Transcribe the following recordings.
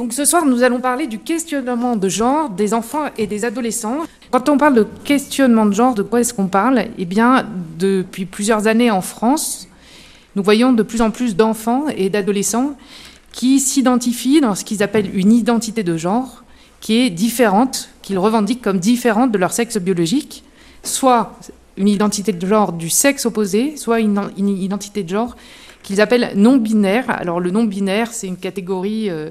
Donc ce soir, nous allons parler du questionnement de genre des enfants et des adolescents. Quand on parle de questionnement de genre, de quoi est-ce qu'on parle? Eh bien, depuis plusieurs années en France, nous voyons de plus en plus d'enfants et d'adolescents qui s'identifient dans ce qu'ils appellent une identité de genre qui est différente, qu'ils revendiquent comme différente de leur sexe biologique, soit une identité de genre du sexe opposé, soit une, identité de genre qu'ils appellent non binaire. Alors le non binaire, c'est une catégorie euh,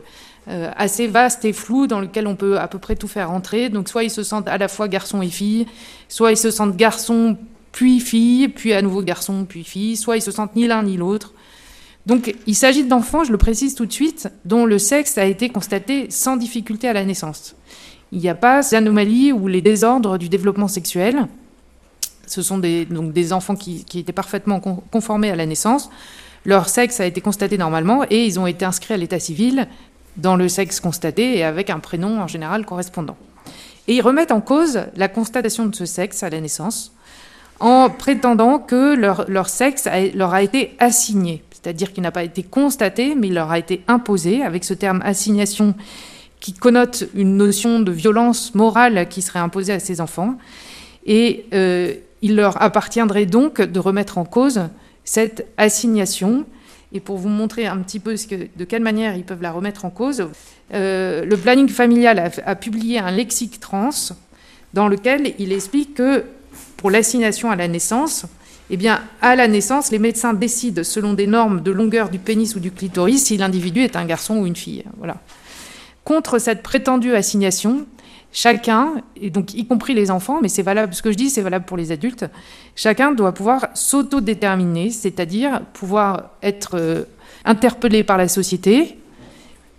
euh, assez vaste et flou dans lequel on peut à peu près tout faire entrer. Donc soit ils se sentent à la fois garçons et filles, soit ils se sentent garçons puis filles, puis à nouveau garçons puis filles, soit ils se sentent ni l'un ni l'autre. Donc il s'agit d'enfants, je le précise tout de suite, dont le sexe a été constaté sans difficulté à la naissance. Il n'y a pas d'anomalies ou les désordres du développement sexuel. Ce sont des, donc des enfants qui, qui étaient parfaitement conformés à la naissance. Leur sexe a été constaté normalement et ils ont été inscrits à l'état civil dans le sexe constaté et avec un prénom en général correspondant. Et ils remettent en cause la constatation de ce sexe à la naissance en prétendant que leur, sexe leur a été assigné, c'est-à-dire qu'il n'a pas été constaté, mais il leur a été imposé, avec ce terme assignation qui connote une notion de violence morale qui serait imposée à ces enfants. Et euh, il leur appartiendrait donc de remettre en cause cette assignation et pour vous montrer un petit peu de quelle manière ils peuvent la remettre en cause, euh, le planning familial a, publié un lexique trans dans lequel il explique que pour l'assignation à la naissance, eh bien, à la naissance, les médecins décident selon des normes de longueur du pénis ou du clitoris si l'individu est un garçon ou une fille. Voilà. Contre cette prétendue assignation, Chacun, et donc y compris les enfants, mais c'est valable, ce que je dis, c'est valable pour les adultes, chacun doit pouvoir s'autodéterminer, c'est-à-dire pouvoir être euh, interpellé par la société,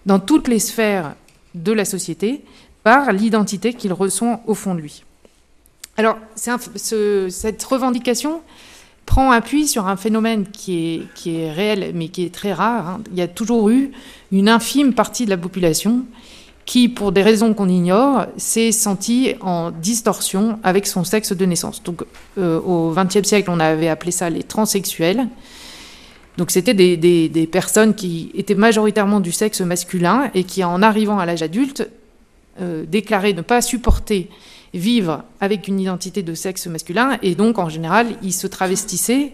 dans toutes les sphères de la société, par l'identité qu'il ressent au fond de lui. Alors, cette revendication prend appui sur un phénomène qui est, réel, mais qui est très rare. Hein. Il y a toujours eu une infime partie de la population qui, pour des raisons qu'on ignore, s'est senti en distorsion avec son sexe de naissance. Donc, euh, au XXe siècle, on avait appelé ça les transsexuels. Donc, c'était des, personnes qui étaient majoritairement du sexe masculin et qui, en arrivant à l'âge adulte, euh, déclaraient ne pas supporter vivre avec une identité de sexe masculin et donc, en général, ils se travestissaient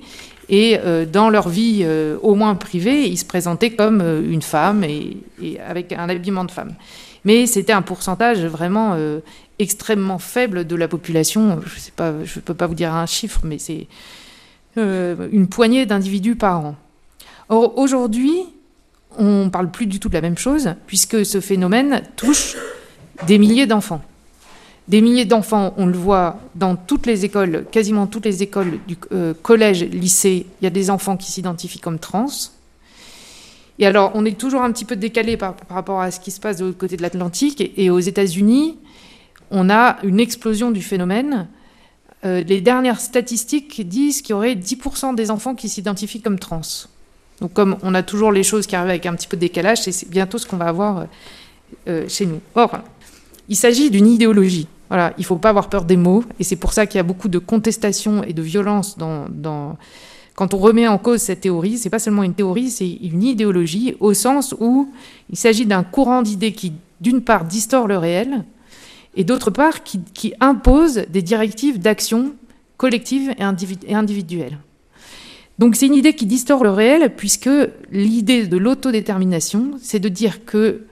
et euh, dans leur vie, au moins privée, ils se présentaient comme une femme et, avec un habillement de femme. Mais c'était un pourcentage vraiment euh, extrêmement faible de la population. Je ne peux pas vous dire un chiffre, mais c'est euh, une poignée d'individus par an. Or, aujourd'hui, on ne parle plus du tout de la même chose, puisque ce phénomène touche des milliers d'enfants. Des milliers d'enfants, on le voit dans toutes les écoles, quasiment toutes les écoles du euh, collège, lycée, il y a des enfants qui s'identifient comme trans. Et alors, on est toujours un petit peu décalé par, rapport à ce qui se passe de l'autre côté de l'Atlantique. Et, aux États-Unis, on a une explosion du phénomène. Euh, les dernières statistiques disent qu'il y aurait 10% des enfants qui s'identifient comme trans. Donc, comme on a toujours les choses qui arrivent avec un petit peu de décalage, c'est bientôt ce qu'on va avoir euh, euh, chez nous. Or, il s'agit d'une idéologie. Voilà, il ne faut pas avoir peur des mots, et c'est pour ça qu'il y a beaucoup de contestation et de violence dans, dans quand on remet en cause cette théorie, c'est pas seulement une théorie, c'est une idéologie au sens où il s'agit d'un courant d'idées qui, d'une part, distord le réel et d'autre part, qui, impose des directives d'action collective et, individuelle. Donc c'est une idée qui distord le réel puisque l'idée de l'autodétermination, c'est de dire que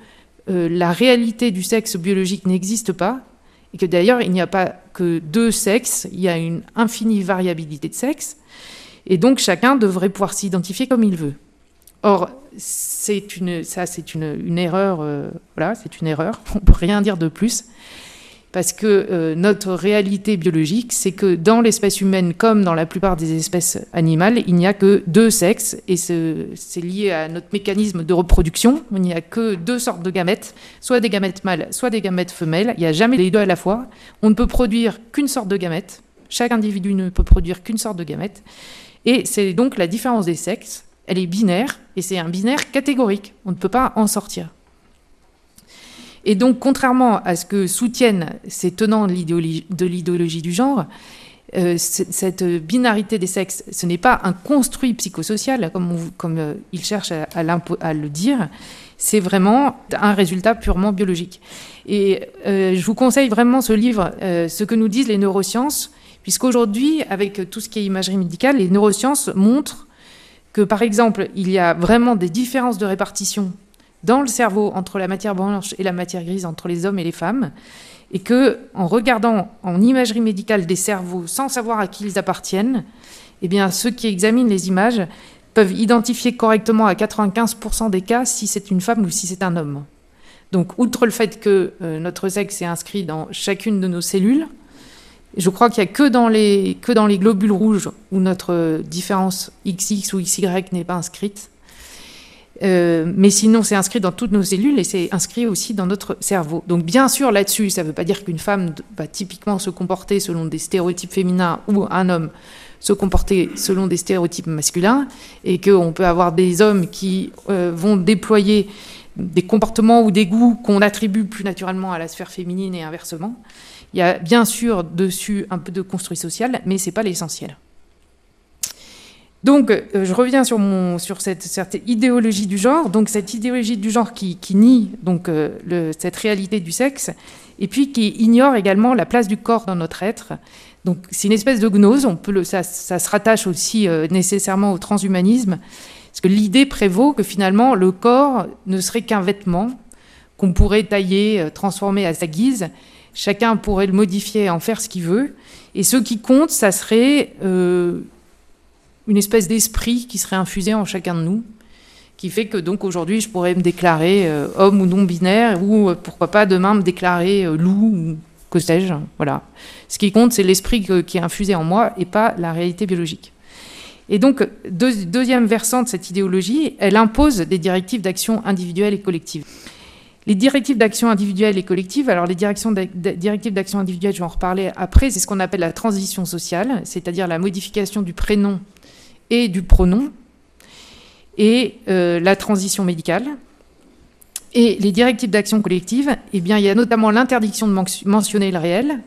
euh, la réalité du sexe biologique n'existe pas et que d'ailleurs il n'y a pas que deux sexes, il y a une infinie variabilité de sexe et donc chacun devrait pouvoir s'identifier comme il veut. Or, c'est une, ça, c'est une, erreur. Euh, voilà, c'est une erreur. On peut rien dire de plus, parce que euh, notre réalité biologique, c'est que dans l'espèce humaine, comme dans la plupart des espèces animales, il n'y a que deux sexes, et c'est lié à notre mécanisme de reproduction. Il n'y a que deux sortes de gamètes, soit des gamètes mâles, soit des gamètes femelles. Il n'y a jamais les deux à la fois. On ne peut produire qu'une sorte de gamète. Chaque individu ne peut produire qu'une sorte de gamète. Et c'est donc la différence des sexes, elle est binaire, et c'est un binaire catégorique. On ne peut pas en sortir. Et donc, contrairement à ce que soutiennent ces tenants de l'idéologie du genre, euh, cette binarité des sexes, ce n'est pas un construit psychosocial, comme, comme euh, à, le dire, c'est vraiment un résultat purement biologique. Et euh, je vous conseille vraiment ce livre, Ce que nous disent les neurosciences, puisqu'aujourd'hui, avec tout ce qui est imagerie médicale, les neurosciences montrent que, par exemple, il y a vraiment des différences de répartition dans le cerveau entre la matière blanche et la matière grise entre les hommes et les femmes, et que en regardant en imagerie médicale des cerveaux sans savoir à qui ils appartiennent, eh bien ceux qui examinent les images peuvent identifier correctement à 95% des cas si c'est une femme ou si c'est un homme. Donc outre le fait que euh, notre sexe est inscrit dans chacune de nos cellules, je crois qu'il n'y a que dans, les, globules rouges où notre différence XX ou XY n'est pas inscrite. Euh, mais sinon, c'est inscrit dans toutes nos cellules et c'est inscrit aussi dans notre cerveau. Donc, bien sûr, là-dessus, ça ne veut pas dire qu'une femme va typiquement se comporter selon des stéréotypes féminins ou un homme se comporter selon des stéréotypes masculins et qu'on peut avoir des hommes qui euh, vont déployer des comportements ou des goûts qu'on attribue plus naturellement à la sphère féminine et inversement. Il y a bien sûr dessus un peu de construit social, mais ce n'est pas l'essentiel. Donc, euh, je reviens sur, mon, sur cette, idéologie du genre, donc cette idéologie du genre qui, nie donc, euh, cette réalité du sexe, et puis qui ignore également la place du corps dans notre être. Donc, c'est une espèce de gnose, on peut le, ça, se rattache aussi euh, nécessairement au transhumanisme, parce que l'idée prévaut que finalement, le corps ne serait qu'un vêtement qu'on pourrait tailler, transformer à sa guise. Chacun pourrait le modifier, en faire ce qu'il veut. Et ce qui compte, ça serait une espèce d'esprit qui serait infusé en chacun de nous, qui fait que donc aujourd'hui je pourrais me déclarer euh, homme ou non binaire, ou euh, pourquoi pas demain me déclarer euh, loup ou que sais-je. Voilà. Ce qui compte, c'est l'esprit qui est infusé en moi et pas la réalité biologique. Et donc, deuxième versant de cette idéologie, elle impose des directives d'action individuelle et collective. Les directives d'action individuelle et collective, alors les directives d'action individuelle, je vais en reparler après, c'est ce qu'on appelle la transition sociale, c'est-à-dire la modification du prénom et du pronom, et euh, la transition médicale. Et les directives d'action collective, eh bien, il y a notamment l'interdiction de mentionner le réel.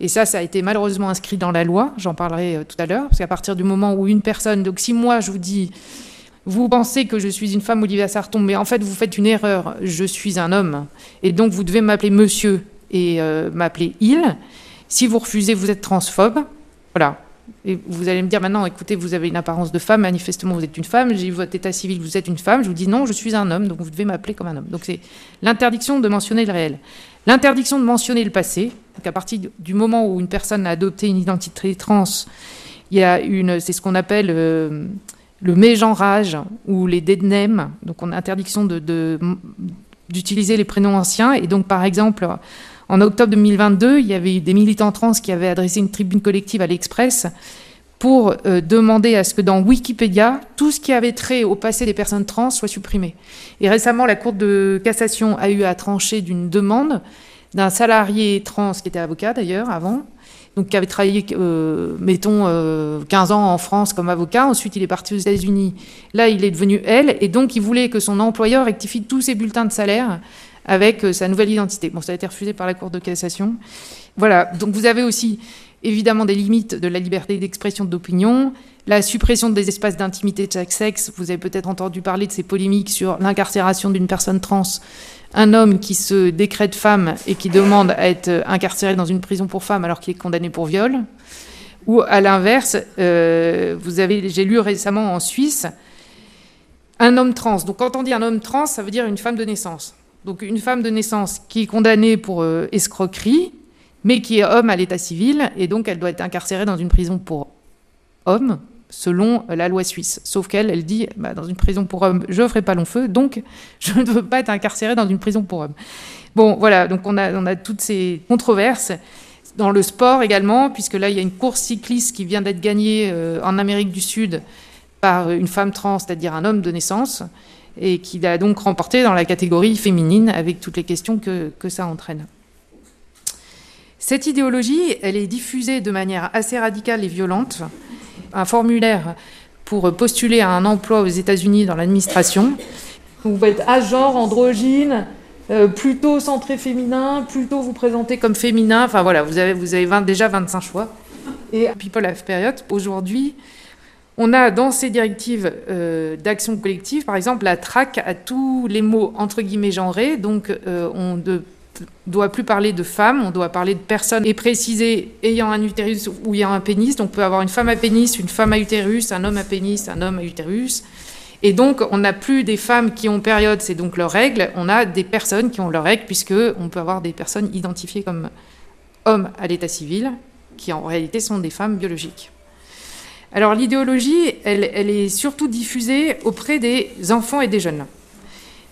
Et ça, ça a été malheureusement inscrit dans la loi, j'en parlerai euh, tout à l'heure, parce qu'à partir du moment où une personne, donc si moi je vous dis, vous pensez que je suis une femme, Olivia Sarton, mais en fait vous faites une erreur, je suis un homme, et donc vous devez m'appeler monsieur et euh, m'appeler il. Si vous refusez, vous êtes transphobe. Voilà, et vous allez me dire maintenant, écoutez, vous avez une apparence de femme, manifestement vous êtes une femme, j'ai votre état civil, vous êtes une femme. Je vous dis non, je suis un homme, donc vous devez m'appeler comme un homme. Donc c'est l'interdiction de mentionner le réel. L'interdiction de mentionner le passé. Donc à partir du moment où une personne a adopté une identité trans, il y a une, c'est ce qu'on appelle euh, le mégenrage ou les dead names. Donc on a interdiction d'utiliser les prénoms anciens. Et donc par exemple, en octobre 2022, il y avait des militants trans qui avaient adressé une tribune collective à l'Express pour euh, demander à ce que dans Wikipédia, tout ce qui avait trait au passé des personnes trans soit supprimé. Et récemment, la Cour de cassation a eu à trancher d'une demande d'un salarié trans qui était avocat d'ailleurs avant, donc qui avait travaillé, euh, mettons, 15 euh, ans en France comme avocat. Ensuite, il est parti aux États-Unis. Là, il est devenu elle, et donc il voulait que son employeur rectifie tous ses bulletins de salaire avec euh, sa nouvelle identité. Bon, ça a été refusé par la Cour de cassation. Voilà, donc vous avez aussi évidemment des limites de la liberté d'expression d'opinion, la suppression des espaces d'intimité de chaque sexe. Vous avez peut-être entendu parler de ces polémiques sur l'incarcération d'une personne trans, un homme qui se décrète femme et qui demande à être incarcéré dans une prison pour femmes alors qu'il est condamné pour viol. Ou à l'inverse, euh, vous avez, j'ai lu récemment en Suisse, un homme trans. Donc quand on dit un homme trans, ça veut dire une femme de naissance. Donc une femme de naissance qui est condamnée pour euh, escroquerie, mais qui est homme à l'état civil, et donc elle doit être incarcérée dans une prison pour hommes, selon la loi suisse. Sauf qu'elle, elle dit, bah, dans une prison pour hommes, je ne ferai pas long feu, donc je ne veux pas être incarcérée dans une prison pour hommes. Bon, voilà, donc on a, on a toutes ces controverses. Dans le sport également, puisque là, il y a une course cycliste qui vient d'être gagnée euh, en Amérique du Sud par une femme trans, c'est-à-dire un homme de naissance et qu'il a donc remporté dans la catégorie féminine avec toutes les questions que, que ça entraîne. Cette idéologie, elle est diffusée de manière assez radicale et violente. Un formulaire pour postuler à un emploi aux États-Unis dans l'administration. Vous pouvez être à genre, androgyne, euh, plutôt centré féminin, plutôt vous présenter comme féminin. Enfin voilà, vous avez, vous avez déjà 25 choix. et People of Period, aujourd'hui, on a dans ces directives euh, d'action collective, par exemple, la traque à tous les mots entre guillemets genrés. Donc, euh, on ne doit plus parler de femmes, on doit parler de personnes et préciser ayant un utérus ou ayant un pénis. Donc, on peut avoir une femme à pénis, une femme à utérus, un homme à pénis, un homme à utérus. Et donc, on n'a plus des femmes qui ont période, c'est donc leurs règles. On a des personnes qui ont leurs règles, puisque on peut avoir des personnes identifiées comme hommes à l'état civil, qui en réalité sont des femmes biologiques. Alors l'idéologie, elle, est surtout diffusée auprès des enfants et des jeunes.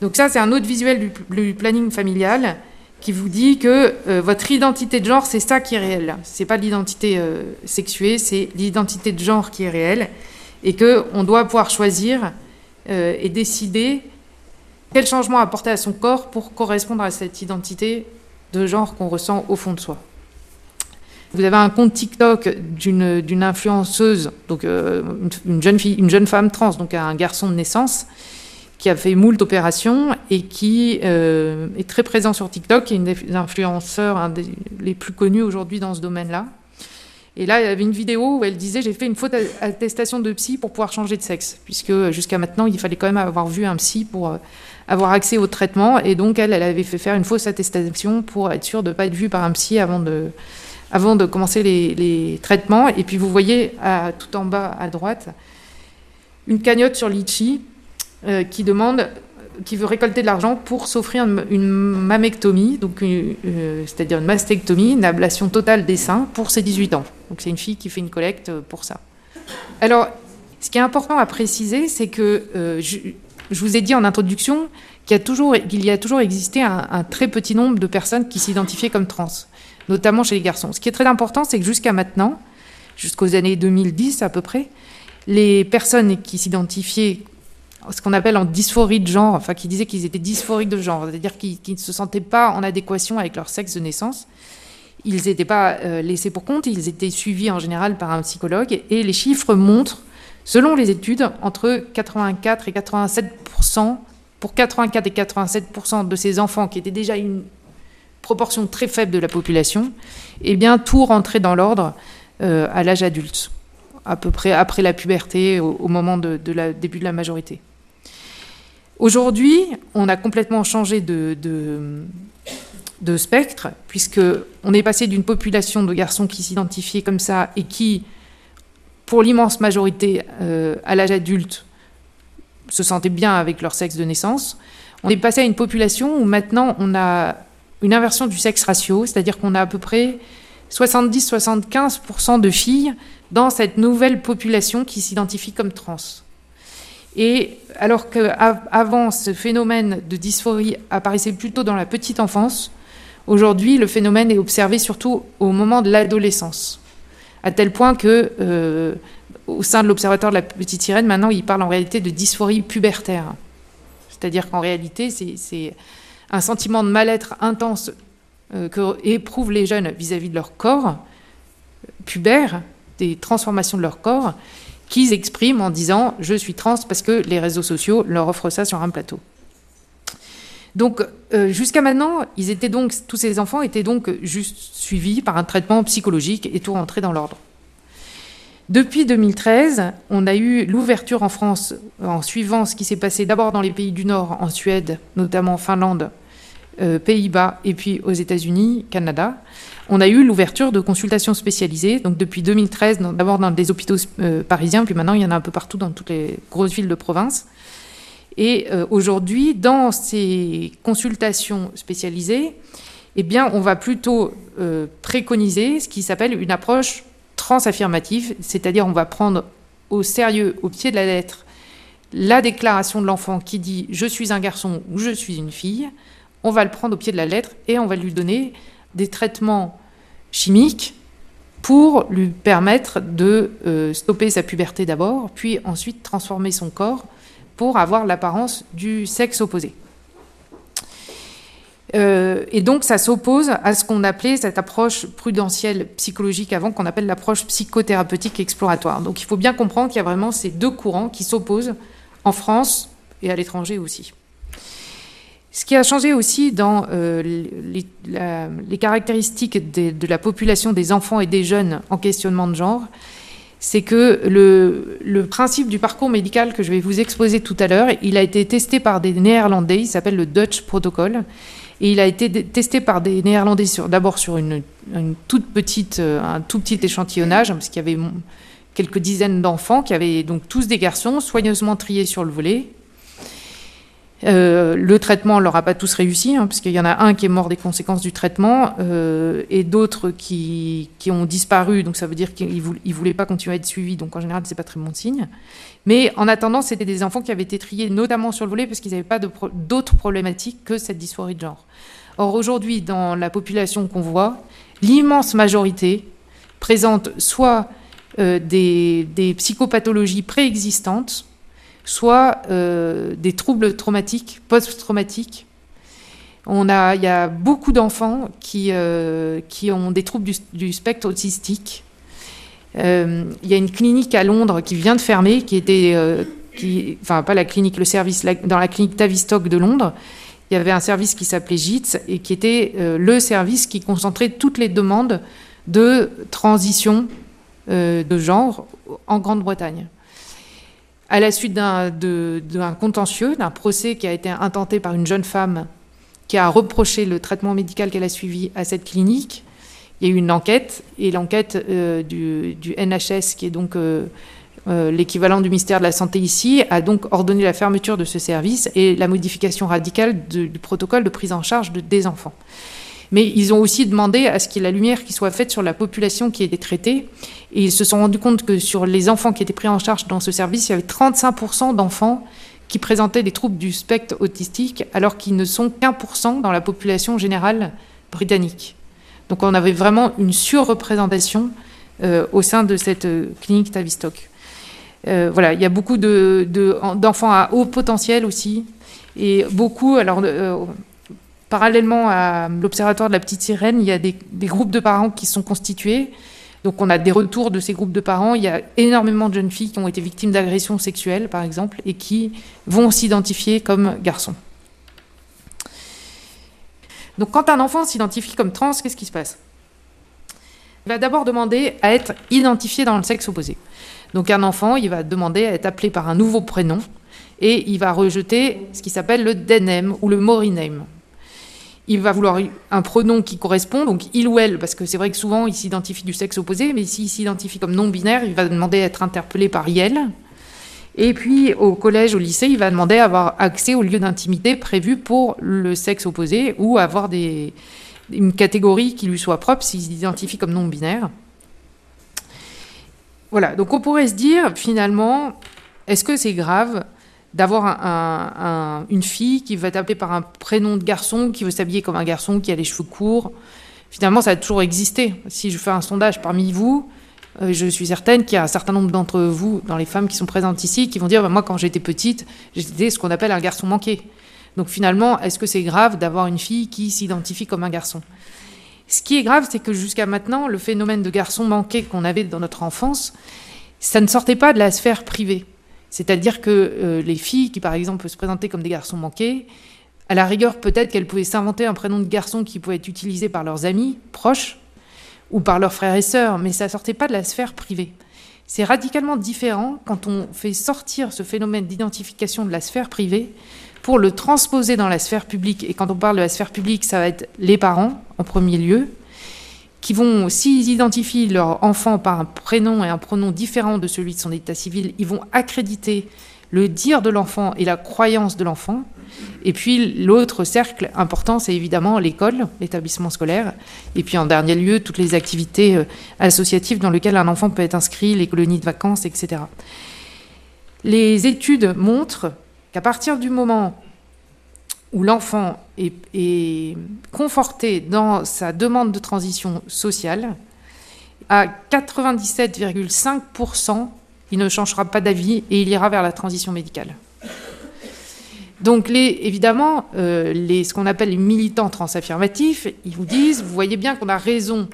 Donc ça, c'est un autre visuel du, planning familial qui vous dit que euh, votre identité de genre, c'est ça qui est réel. C'est pas l'identité euh, sexuée, c'est l'identité de genre qui est réelle, et que on doit pouvoir choisir euh, et décider quel changement apporter à son corps pour correspondre à cette identité de genre qu'on ressent au fond de soi. Vous avez un compte TikTok d'une influenceuse, donc euh, une, jeune fille, une jeune femme trans, donc un garçon de naissance, qui a fait moult opérations et qui euh, est très présent sur TikTok, qui est une des influenceurs les plus connus aujourd'hui dans ce domaine-là. Et là, il y avait une vidéo où elle disait j'ai fait une faute attestation de psy pour pouvoir changer de sexe, puisque jusqu'à maintenant il fallait quand même avoir vu un psy pour euh, avoir accès au traitement, et donc elle, avait fait faire une fausse attestation pour être sûre de ne pas être vue par un psy avant de avant de commencer les, traitements. Et puis vous voyez tout en bas à droite une cagnotte sur Litchi euh, qui demande, qui veut récolter de l'argent pour s'offrir une, mammectomie, donc euh, c'est-à-dire une mastectomie, une ablation totale des seins pour ses 18 ans. Donc c'est une fille qui fait une collecte pour ça. Alors, ce qui est important à préciser, c'est que euh, je, vous ai dit en introduction qu'il y a toujours, qu'il y a toujours existé un, un, très petit nombre de personnes qui s'identifiaient comme trans notamment chez les garçons. Ce qui est très important, c'est que jusqu'à maintenant, jusqu'aux années 2010 à peu près, les personnes qui s'identifiaient ce qu'on appelle en dysphorie de genre, enfin qui disaient qu'ils étaient dysphoriques de genre, c'est-à-dire qu'ils ne se sentaient pas en adéquation avec leur sexe de naissance, ils n'étaient pas euh, laissés pour compte, ils étaient suivis en général par un psychologue, et les chiffres montrent, selon les études, entre 84 et 87 pour 84 et 87 de ces enfants qui étaient déjà une proportion très faible de la population, eh bien tout rentrait dans l'ordre euh, à l'âge adulte, à peu près après la puberté, au, moment de, la, début de la majorité. Aujourd'hui, on a complètement changé de, spectre, puisqu'on est passé d'une population de garçons qui s'identifiaient comme ça et qui, pour l'immense majorité, euh, à l'âge adulte, se sentaient bien avec leur sexe de naissance. On est passé à une population où maintenant on a une inversion du sexe ratio, c'est-à-dire qu'on a à peu près 70-75% de filles dans cette nouvelle population qui s'identifie comme trans. Et alors qu'avant, ce phénomène de dysphorie apparaissait plutôt dans la petite enfance, aujourd'hui, le phénomène est observé surtout au moment de l'adolescence. À tel point que, euh, au sein de l'Observatoire de la petite sirène, maintenant, il parle en réalité de dysphorie pubertaire. C'est-à-dire qu'en réalité, c'est un sentiment de mal-être intense euh, que éprouvent les jeunes vis-à-vis de leur corps pubère, des transformations de leur corps, qu'ils expriment en disant je suis trans parce que les réseaux sociaux leur offrent ça sur un plateau. Donc euh, jusqu'à maintenant, tous ces enfants étaient donc juste suivis par un traitement psychologique et tout rentrait dans l'ordre. Depuis 2013, on a eu l'ouverture en France en suivant ce qui s'est passé d'abord dans les pays du Nord, en Suède, notamment en Finlande, euh, Pays-Bas et puis aux États-Unis, Canada, on a eu l'ouverture de consultations spécialisées. Donc depuis 2013, d'abord dans des hôpitaux euh, parisiens, puis maintenant il y en a un peu partout dans toutes les grosses villes de province. Et euh, aujourd'hui, dans ces consultations spécialisées, eh bien, on va plutôt préconiser ce qui s'appelle une approche transaffirmative, c'est-à-dire on va prendre au sérieux, au pied de la lettre, la déclaration de l'enfant qui dit je suis un garçon ou je suis une fille, on va le prendre au pied de la lettre et on va lui donner des traitements chimiques pour lui permettre de euh, stopper sa puberté d'abord, puis ensuite transformer son corps pour avoir l'apparence du sexe opposé. Euh, et donc ça s'oppose à ce qu'on appelait cette approche prudentielle psychologique avant, qu'on appelle l'approche psychothérapeutique exploratoire. Donc il faut bien comprendre qu'il y a vraiment ces deux courants qui s'opposent en France et à l'étranger aussi. Ce qui a changé aussi dans euh, les, caractéristiques de, la population des enfants et des jeunes en questionnement de genre, c'est que le, principe du parcours médical que je vais vous exposer tout à l'heure, il a été testé par des Néerlandais, il s'appelle le Dutch Protocol, et il a été testé par des Néerlandais d'abord sur une, toute petite, euh, un tout petit échantillonnage, parce qu'il y avait quelques dizaines d'enfants qui avaient donc tous des garçons soigneusement triés sur le volet, euh, le traitement ne leur a pas tous réussi, hein, parce qu'il y en a un qui est mort des conséquences du traitement euh, et d'autres qui, qui, ont disparu. Donc ça veut dire qu'ils ne voulaient pas continuer à être suivis. Donc en général, c'est pas très bon signe. Mais en attendant, c'était des enfants qui avaient été triés notamment sur le volet parce qu'ils n'avaient pas d'autres problématiques que cette dysphorie de genre. Or aujourd'hui, dans la population qu'on voit, l'immense majorité présente soit euh, des psychopathologies préexistantes, soit euh, des troubles traumatiques, post-traumatiques. On a, il y a beaucoup d'enfants qui, euh, qui ont des troubles du, spectre autistique. Euh, il y a une clinique à Londres qui vient de fermer, qui était, qui, enfin pas la clinique, le service, dans la clinique Tavistock de Londres, il y avait un service qui s'appelait JITS et qui était le service qui concentrait toutes les demandes de transition de genre en Grande-Bretagne à la suite d'un contentieux, d'un procès qui a été intenté par une jeune femme qui a reproché le traitement médical qu'elle a suivi à cette clinique. Il y a eu une enquête, et l'enquête euh, du, NHS, qui est donc euh, euh, l'équivalent du ministère de la Santé ici, a donc ordonné la fermeture de ce service et la modification radicale du protocole de prise en charge de, des enfants. Mais ils ont aussi demandé à ce qu'il y ait la lumière qui soit faite sur la population qui était traitée. Et ils se sont rendus compte que sur les enfants qui étaient pris en charge dans ce service, il y avait 35% d'enfants qui présentaient des troubles du spectre autistique, alors qu'ils ne sont qu'un pour cent dans la population générale britannique. Donc on avait vraiment une surreprésentation euh, au sein de cette euh, clinique Tavistock. Euh, voilà, il y a beaucoup d'enfants de, à haut potentiel aussi, et beaucoup, alors Parallèlement à l'Observatoire de la petite sirène, il y a des, groupes de parents qui sont constitués. Donc on a des retours de ces groupes de parents. Il y a énormément de jeunes filles qui ont été victimes d'agressions sexuelles, par exemple, et qui vont s'identifier comme garçons. Donc quand un enfant s'identifie comme trans, qu'est-ce qui se passe? Il va d'abord demander à être identifié dans le sexe opposé. Donc un enfant, il va demander à être appelé par un nouveau prénom et il va rejeter ce qui s'appelle le dead name ou le mori name il va vouloir un pronom qui correspond, donc il ou elle, parce que c'est vrai que souvent il s'identifie du sexe opposé, mais s'il s'identifie comme non binaire, il va demander à être interpellé par IEL. Et puis au collège, au lycée, il va demander à avoir accès au lieu d'intimité prévu pour le sexe opposé ou avoir une catégorie qui lui soit propre s'il s'identifie comme non binaire. Voilà, donc on pourrait se dire finalement, est-ce que c'est grave d'avoir une fille qui va être par un prénom de garçon, qui veut s'habiller comme un garçon, qui a les cheveux courts. Finalement, ça a toujours existé. Si je fais un sondage parmi vous, euh, je suis certaine qu'il y a un certain nombre d'entre vous, dans les femmes qui sont présentes ici, qui vont dire bah, Moi, quand j'étais petite, j'étais ce qu'on appelle un garçon manqué. Donc finalement, est-ce que c'est grave d'avoir une fille qui s'identifie comme un garçon? Ce qui est grave, c'est que jusqu'à maintenant, le phénomène de garçon manqué qu'on avait dans notre enfance, ça ne sortait pas de la sphère privée. C'est-à-dire que euh, les filles qui, par exemple, se présentaient comme des garçons manqués, à la rigueur, peut-être qu'elles pouvaient s'inventer un prénom de garçon qui pouvait être utilisé par leurs amis proches ou par leurs frères et sœurs, mais ça sortait pas de la sphère privée. C'est radicalement différent quand on fait sortir ce phénomène d'identification de la sphère privée pour le transposer dans la sphère publique. Et quand on parle de la sphère publique, ça va être les parents en premier lieu, qui vont, s'ils identifient leur enfant par un prénom et un pronom différent de celui de son état civil, ils vont accréditer le dire de l'enfant et la croyance de l'enfant. Et puis l'autre cercle important, c'est évidemment l'école, l'établissement scolaire. Et puis en dernier lieu, toutes les activités euh, associatives dans lesquelles un enfant peut être inscrit, les colonies de vacances, etc. Les études montrent qu'à partir du moment où l'enfant est, conforté dans sa demande de transition sociale, à 97,5%, il ne changera pas d'avis et il ira vers la transition médicale. Donc, les, évidemment, euh, les, ce qu'on appelle les militants transaffirmatifs, ils vous disent, vous voyez bien qu'on a raison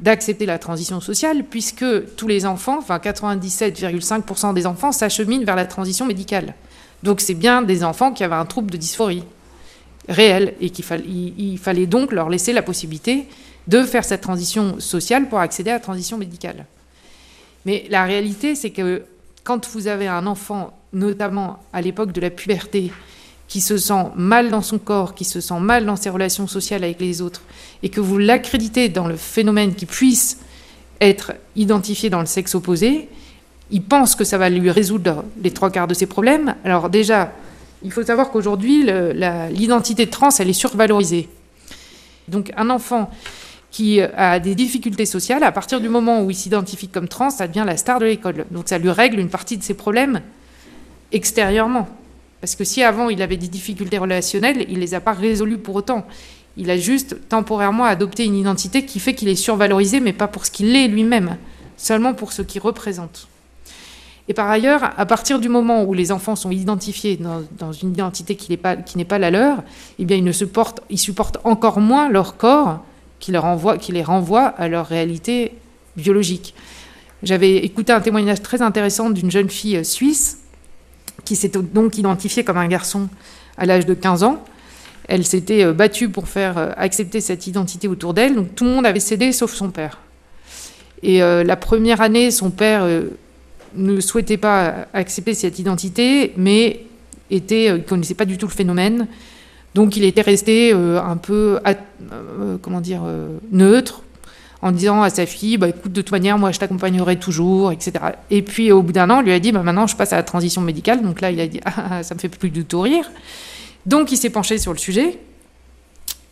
d'accepter la transition sociale, puisque tous les enfants, enfin 97,5% des enfants, s'acheminent vers la transition médicale. Donc c'est bien des enfants qui avaient un trouble de dysphorie réelle et qu'il il fallait donc leur laisser la possibilité de faire cette transition sociale pour accéder à la transition médicale. Mais la réalité, c'est que quand vous avez un enfant, notamment à l'époque de la puberté, qui se sent mal dans son corps, qui se sent mal dans ses relations sociales avec les autres, et que vous l'accréditez dans le phénomène qui puisse être identifié dans le sexe opposé, il pense que ça va lui résoudre les trois quarts de ses problèmes. Alors déjà, il faut savoir qu'aujourd'hui, l'identité trans, elle est survalorisée. Donc un enfant qui a des difficultés sociales, à partir du moment où il s'identifie comme trans, ça devient la star de l'école. Donc ça lui règle une partie de ses problèmes extérieurement. Parce que si avant il avait des difficultés relationnelles, il ne les a pas résolues pour autant. Il a juste temporairement adopté une identité qui fait qu'il est survalorisé, mais pas pour ce qu'il est lui-même, seulement pour ce qu'il représente. Et par ailleurs, à partir du moment où les enfants sont identifiés dans, une identité qui n'est pas, pas, la leur, eh bien ils, ne supportent, ils supportent encore moins leur corps qui, leur qui les renvoie à leur réalité biologique. J'avais écouté un témoignage très intéressant d'une jeune fille suisse qui s'est donc identifiée comme un garçon à l'âge de 15 ans. Elle s'était euh, battue pour faire euh, accepter cette identité autour d'elle, donc tout le monde avait cédé sauf son père. Et euh, la première année, son père ne souhaitait pas accepter cette identité, mais était, ne connaissait pas du tout le phénomène. Donc il était resté euh, un peu, euh, comment dire, euh, neutre, en disant à sa fille, bah, écoute, de toute manière, moi je t'accompagnerai toujours, etc. Et puis au bout d'un an, on lui a dit, bah, maintenant je passe à la transition médicale. Donc là, il a dit, ah, ça me fait plus du tout rire. Donc il s'est penché sur le sujet.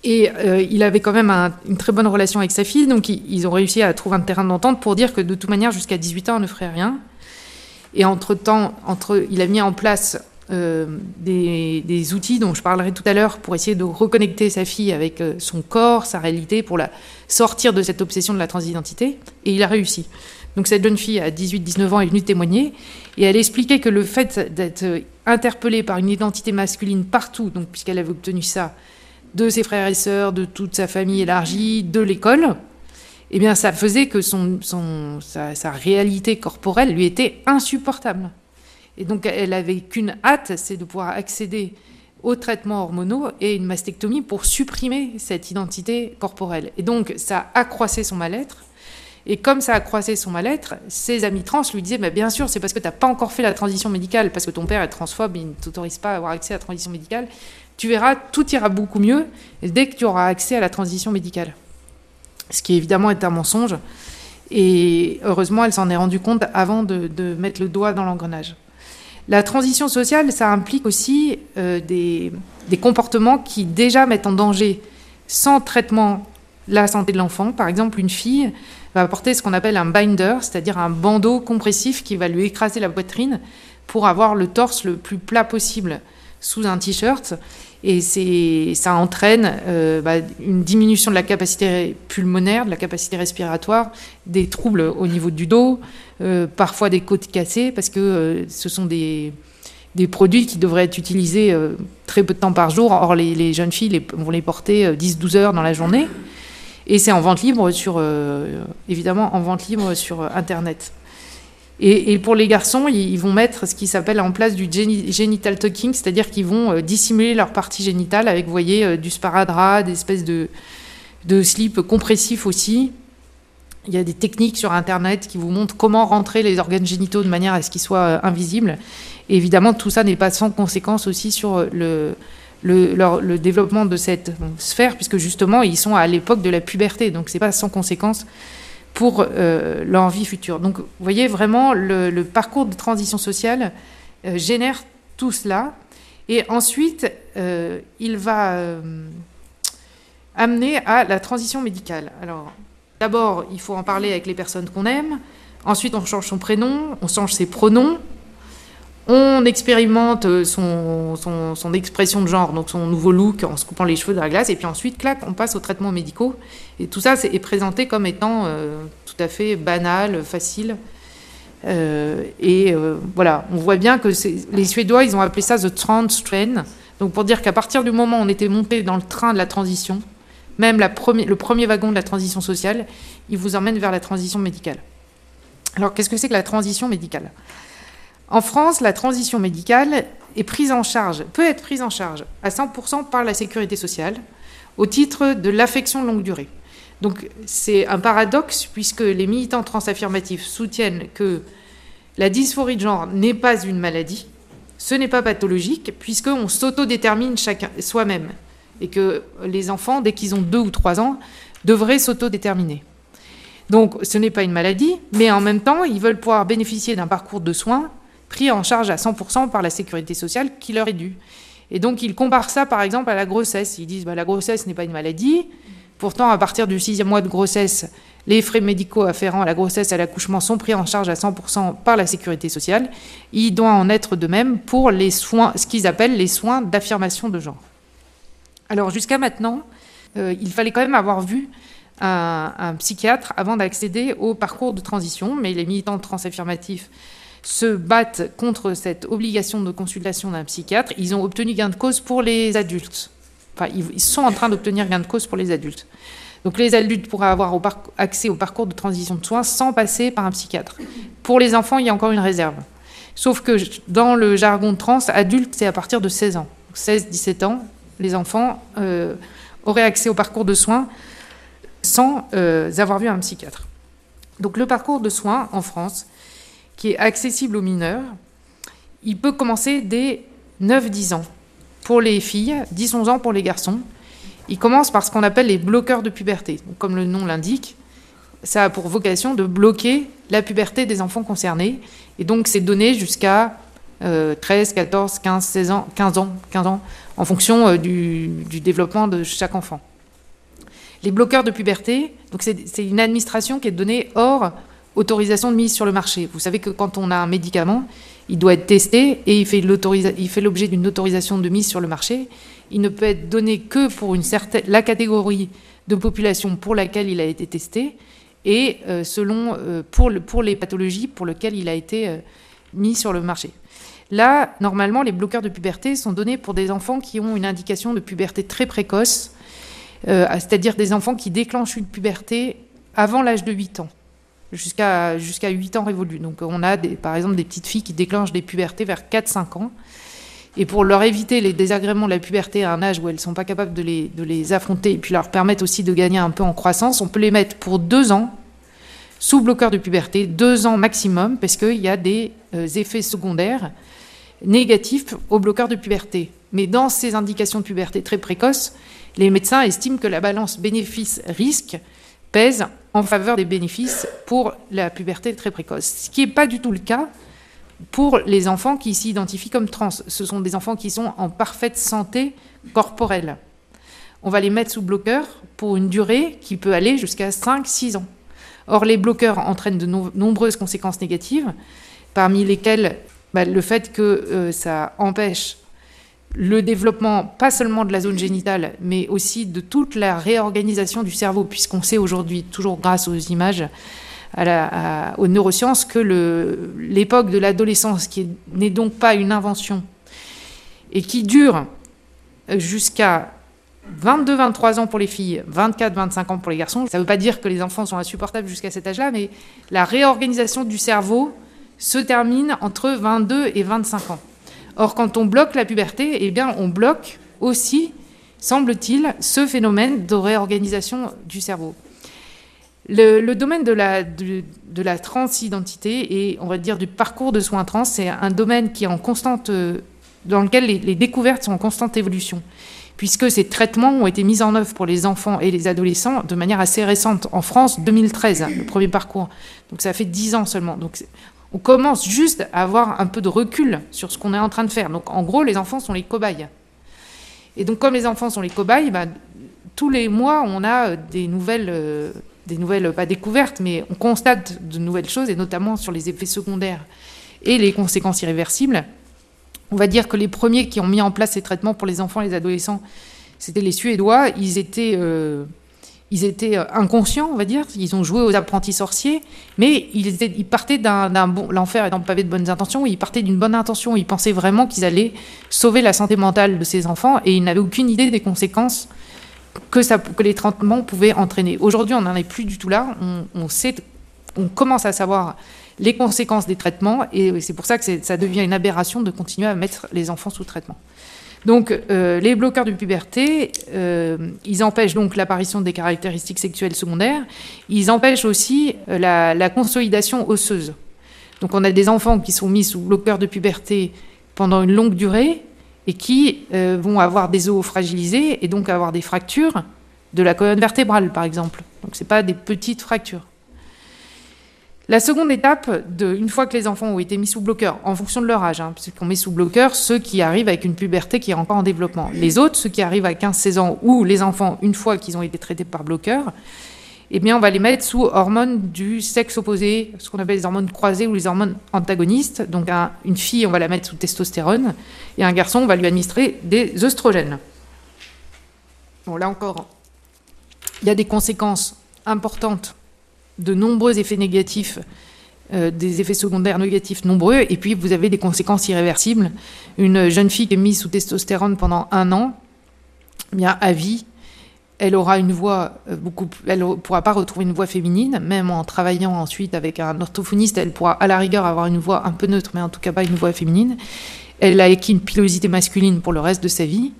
Et il avait quand même une très bonne relation avec sa fille, donc ils, ont réussi à trouver un terrain d'entente pour dire que de toute manière, jusqu'à 18 ans, on ne ferait rien. Et entre-temps, entre, il a mis en place euh, des, outils dont je parlerai tout à l'heure pour essayer de reconnecter sa fille avec euh, son corps, sa réalité, pour la sortir de cette obsession de la transidentité. Et il a réussi. Donc cette jeune fille à 18-19 ans est venue témoigner et elle expliquait que le fait d'être interpellée par une identité masculine partout, donc puisqu'elle avait obtenu ça de ses frères et sœurs, de toute sa famille élargie, de l'école, eh bien ça faisait que sa réalité corporelle lui était insupportable. Et donc, elle avait qu'une hâte, c'est de pouvoir accéder aux traitements hormonaux et une mastectomie pour supprimer cette identité corporelle. Et donc, ça accroissait son mal-être. Et comme ça accroissait son mal-être, ses amis trans lui disaient bah, Bien sûr, c'est parce que tu n'as pas encore fait la transition médicale, parce que ton père est transphobe, il ne t'autorise pas à avoir accès à la transition médicale. Tu verras, tout ira beaucoup mieux dès que tu auras accès à la transition médicale. Ce qui évidemment est un mensonge. Et heureusement, elle s'en est rendue compte avant de mettre le doigt dans l'engrenage. La transition sociale, ça implique aussi euh, des, comportements qui déjà mettent en danger, sans traitement, la santé de l'enfant. Par exemple, une fille va porter ce qu'on appelle un binder, c'est-à-dire un bandeau compressif qui va lui écraser la poitrine pour avoir le torse le plus plat possible sous un t-shirt. Et ça entraîne euh, bah, une diminution de la capacité pulmonaire, de la capacité respiratoire, des troubles au niveau du dos, euh, parfois des côtes cassées, parce que euh, ce sont des, des, produits qui devraient être utilisés très peu de temps par jour. Or, les, jeunes filles vont les porter 10-12 heures dans la journée. Et c'est en vente libre sur, évidemment, en vente libre sur Internet. Et, pour les garçons, ils vont mettre ce qui s'appelle en place du genital talking, c'est-à-dire qu'ils vont euh, dissimuler leur partie génitale avec, vous voyez, euh, du sparadrap, des espèces de, de slip compressifs aussi. Il y a des techniques sur Internet qui vous montrent comment rentrer les organes génitaux de manière à ce qu'ils soient euh, invisibles. Et évidemment, tout ça n'est pas sans conséquence aussi sur le, le, le, développement de cette sphère, puisque justement, ils sont à l'époque de la puberté. Donc, c'est pas sans conséquence pour euh, leur vie future. Donc, vous voyez vraiment le, parcours de transition sociale euh, génère tout cela. Et ensuite, euh, il va amener à la transition médicale. Alors, d'abord, il faut en parler avec les personnes qu'on aime. Ensuite, on change son prénom, on change ses pronoms, on expérimente euh, son, expression de genre, donc son nouveau look en se coupant les cheveux de la glace, et puis ensuite, clac, on passe aux traitements médicaux. Et tout ça est présenté comme étant euh, tout à fait banal, facile. Euh, et voilà, on voit bien que les Suédois, ils ont appelé ça the trans train. Donc pour dire qu'à partir du moment où on était monté dans le train de la transition, même le premier wagon de la transition sociale, il vous emmène vers la transition médicale. Alors qu'est-ce que c'est que la transition médicale? En France, la transition médicale, peut être prise en charge à 100% par la sécurité sociale au titre de l'affection de longue durée. Donc c'est un paradoxe puisque les militants transaffirmatifs soutiennent que la dysphorie de genre n'est pas une maladie, ce n'est pas pathologique puisqu'on s'autodétermine soi-même et que les enfants, dès qu'ils ont deux ou trois ans, devraient s'autodéterminer. Donc ce n'est pas une maladie, mais en même temps, ils veulent pouvoir bénéficier d'un parcours de soins pris en charge à 100% par la sécurité sociale qui leur est due. Et donc ils comparent ça par exemple à la grossesse. Ils disent bah, la grossesse n'est pas une maladie. Pourtant, à partir du sixième mois de grossesse, les frais médicaux afférents à la grossesse et à l'accouchement sont pris en charge à 100% par la sécurité sociale. Il doit en être de même pour les soins, ce qu'ils appellent les soins d'affirmation de genre. Alors jusqu'à maintenant, euh, il fallait quand même avoir vu un, psychiatre avant d'accéder au parcours de transition, mais les militants transaffirmatifs se battent contre cette obligation de consultation d'un psychiatre. Ils ont obtenu gain de cause pour les adultes. Enfin, ils sont en train d'obtenir gain de cause pour les adultes. Donc les adultes pourraient avoir accès au parcours de transition de soins sans passer par un psychiatre. Pour les enfants, il y a encore une réserve. Sauf que dans le jargon trans, adulte, c'est à partir de 16 ans. 16-17 ans, les enfants euh, auraient accès au parcours de soins sans euh, avoir vu un psychiatre. Donc le parcours de soins en France, qui est accessible aux mineurs, il peut commencer dès 9-10 ans pour les filles, 10-11 ans pour les garçons. Il commence par ce qu'on appelle les bloqueurs de puberté. comme le nom l'indique, ça a pour vocation de bloquer la puberté des enfants concernés. Et donc c'est donné jusqu'à 13, 14, 15, 16 ans, 15 ans, 15 ans, en fonction euh, du, développement de chaque enfant. Les bloqueurs de puberté, c'est une administration qui est donnée hors autorisation de mise sur le marché. Vous savez que quand on a un médicament, il doit être testé et il fait l'objet d'une autorisation de mise sur le marché. Il ne peut être donné que pour une certaine, la catégorie de population pour laquelle il a été testé et euh, selon euh, pour, le, pour, les pathologies pour lesquelles il a été mis sur le marché. Là, normalement, les bloqueurs de puberté sont donnés pour des enfants qui ont une indication de puberté très précoce, euh, c'est-à-dire des enfants qui déclenchent une puberté avant l'âge de 8 ans, jusqu'à jusqu'à 8 ans révolus. Donc on a par exemple des petites filles qui déclenchent des pubertés vers 4-5 ans. Et pour leur éviter les désagréments de la puberté à un âge où elles ne sont pas capables de les, de les affronter et puis leur permettre aussi de gagner un peu en croissance, on peut les mettre pour 2 ans sous bloqueur de puberté, 2 ans maximum, parce qu'il y a des euh, effets secondaires négatif au bloqueur de puberté. Mais dans ces indications de puberté très précoces, les médecins estiment que la balance bénéfice-risque pèse en faveur des bénéfices pour la puberté très précoce. Ce qui n'est pas du tout le cas pour les enfants qui s'identifient comme trans. Ce sont des enfants qui sont en parfaite santé corporelle. On va les mettre sous bloqueur pour une durée qui peut aller jusqu'à 5-6 ans. Or, les bloqueurs entraînent de nombreuses conséquences négatives, parmi lesquelles bah, le fait que euh, ça empêche le développement, pas seulement de la zone génitale, mais aussi de toute la réorganisation du cerveau, puisqu'on sait aujourd'hui, toujours grâce aux images, aux neurosciences, que l'époque de l'adolescence, qui n'est donc pas une invention, et qui dure jusqu'à 22-23 ans pour les filles, 24-25 ans pour les garçons. Ça ne veut pas dire que les enfants sont insupportables jusqu'à cet âge-là, mais la réorganisation du cerveau se termine entre 22 et 25 ans. Or, quand on bloque la puberté, eh bien, on bloque aussi, semble-t-il, ce phénomène de réorganisation du cerveau. Le, domaine de la, de, la transidentité et, on va dire, du parcours de soins trans, c'est un domaine qui est en constante, dans lequel les, découvertes sont en constante évolution, puisque ces traitements ont été mis en œuvre pour les enfants et les adolescents de manière assez récente. En France, 2013, le premier parcours. Donc ça fait 10 ans seulement. On commence juste à avoir un peu de recul sur ce qu'on est en train de faire. Donc en gros, les enfants sont les cobayes. Et donc comme les enfants sont les cobayes, bah, tous les mois, on a des nouvelles, euh, des nouvelles, pas découvertes, mais on constate de nouvelles choses, et notamment sur les effets secondaires et les conséquences irréversibles. On va dire que les premiers qui ont mis en place ces traitements pour les enfants et les adolescents, c'était les Suédois. Ils étaient... Euh, ils étaient euh, inconscients, on va dire. Ils ont joué aux apprentis sorciers, mais ils, partaient d'un bon. L'enfer étant pavé de bonnes intentions, ils partaient d'une bonne intention. Ils pensaient vraiment qu'ils allaient sauver la santé mentale de ces enfants et ils n'avaient aucune idée des conséquences que, les traitements pouvaient entraîner. Aujourd'hui, on n'en est plus du tout là. On, on commence à savoir les conséquences des traitements, et c'est pour ça que ça devient une aberration de continuer à mettre les enfants sous traitement. Donc, euh, les bloqueurs de puberté, euh, ils empêchent donc l'apparition des caractéristiques sexuelles secondaires. Ils empêchent aussi euh, la, consolidation osseuse. Donc, on a des enfants qui sont mis sous bloqueurs de puberté pendant une longue durée et qui vont avoir des os fragilisés et donc avoir des fractures de la colonne vertébrale, par exemple. Donc, ce pas des petites fractures. La seconde étape, une fois que les enfants ont été mis sous bloqueur, en fonction de leur âge, hein, puisqu'on met sous bloqueur ceux qui arrivent avec une puberté qui est encore en développement. Les autres, ceux qui arrivent à 15-16 ans, ou les enfants, une fois qu'ils ont été traités par bloqueur, eh bien, on va les mettre sous hormones du sexe opposé, ce qu'on appelle les hormones croisées ou les hormones antagonistes. Donc, une fille, on va la mettre sous testostérone, et un garçon, on va lui administrer des œstrogènes. Bon, là encore, il y a des conséquences importantes de nombreux effets négatifs, euh, des effets secondaires négatifs nombreux, et puis vous avez des conséquences irréversibles. Une jeune fille qui est mise sous testostérone pendant un an, eh bien à vie, elle aura une voix euh, beaucoup, elle ne pourra pas retrouver une voix féminine, même en travaillant ensuite avec un orthophoniste, elle pourra à la rigueur avoir une voix un peu neutre, mais en tout cas pas une voix féminine. Elle a acquis une pilosité masculine pour le reste de sa vie.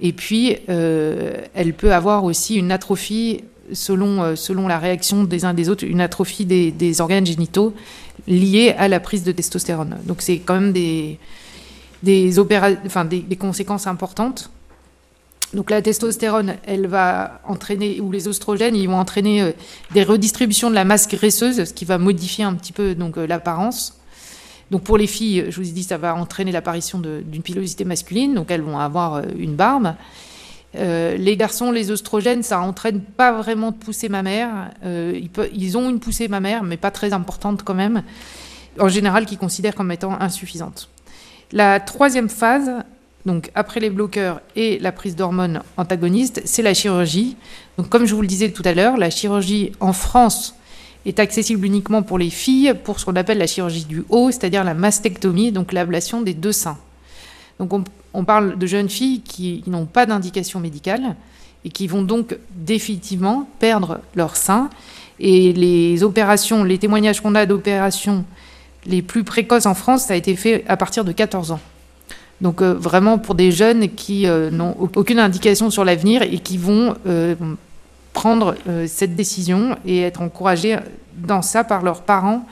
Et puis, euh, elle peut avoir aussi une atrophie selon, euh, selon la réaction des uns des autres, une atrophie des, organes génitaux liée à la prise de testostérone. Donc c'est quand même des, des, enfin, des, conséquences importantes. Donc la testostérone, elle va entraîner, ou les oestrogènes, ils vont entraîner euh, des redistributions de la masse graisseuse, ce qui va modifier un petit peu euh, l'apparence. Donc pour les filles, je vous ai dit, ça va entraîner l'apparition d'une pilosité masculine, donc elles vont avoir une barbe. Euh, les garçons, les oestrogènes, ça entraîne pas vraiment de poussée mammaire. Euh, ils, ont une poussée mammaire, mais pas très importante quand même, en général, qu'ils considèrent comme étant insuffisante. La troisième phase, donc après les bloqueurs et la prise d'hormones antagonistes, c'est la chirurgie. Donc comme je vous le disais tout à l'heure, la chirurgie en France est accessible uniquement pour les filles pour ce qu'on appelle la chirurgie du haut, c'est-à-dire la mastectomie, donc l'ablation des deux seins. Donc on, parle de jeunes filles qui, n'ont pas d'indication médicale et qui vont donc définitivement perdre leur sein. Et les opérations, les témoignages qu'on a d'opérations les plus précoces en France, ça a été fait à partir de 14 ans. Donc euh, vraiment pour des jeunes qui euh, n'ont aucune indication sur l'avenir et qui vont euh, prendre cette décision et être encouragés dans ça par leurs parents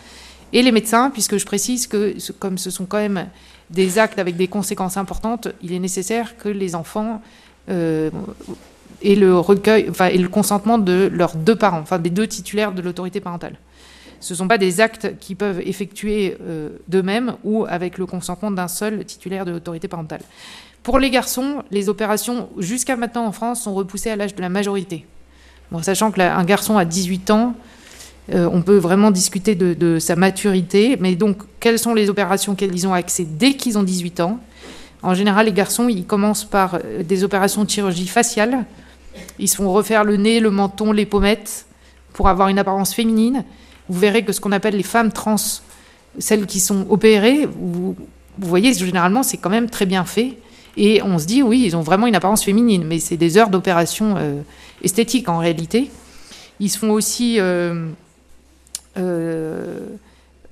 et les médecins, puisque je précise que comme ce sont quand même des actes avec des conséquences importantes, il est nécessaire que les enfants euh, aient le recueil, enfin, le consentement de leurs deux parents, enfin des deux titulaires de l'autorité parentale. Ce ne sont pas des actes qui peuvent effectuer euh, d'eux-mêmes ou avec le consentement d'un seul titulaire de l'autorité parentale. Pour les garçons, les opérations jusqu'à maintenant en France sont repoussées à l'âge de la majorité. Bon, sachant qu'un garçon à 18 ans, euh, on peut vraiment discuter de, sa maturité. Mais donc, quelles sont les opérations auxquelles ils ont accès dès qu'ils ont 18 ans? En général, les garçons, ils commencent par euh, des opérations de chirurgie faciale. Ils se font refaire le nez, le menton, les pommettes pour avoir une apparence féminine. Vous verrez que ce qu'on appelle les femmes trans, celles qui sont opérées, vous, voyez, généralement, c'est quand même très bien fait. Et on se dit, oui, ils ont vraiment une apparence féminine, mais c'est des heures d'opération euh, esthétique en réalité. Ils se font aussi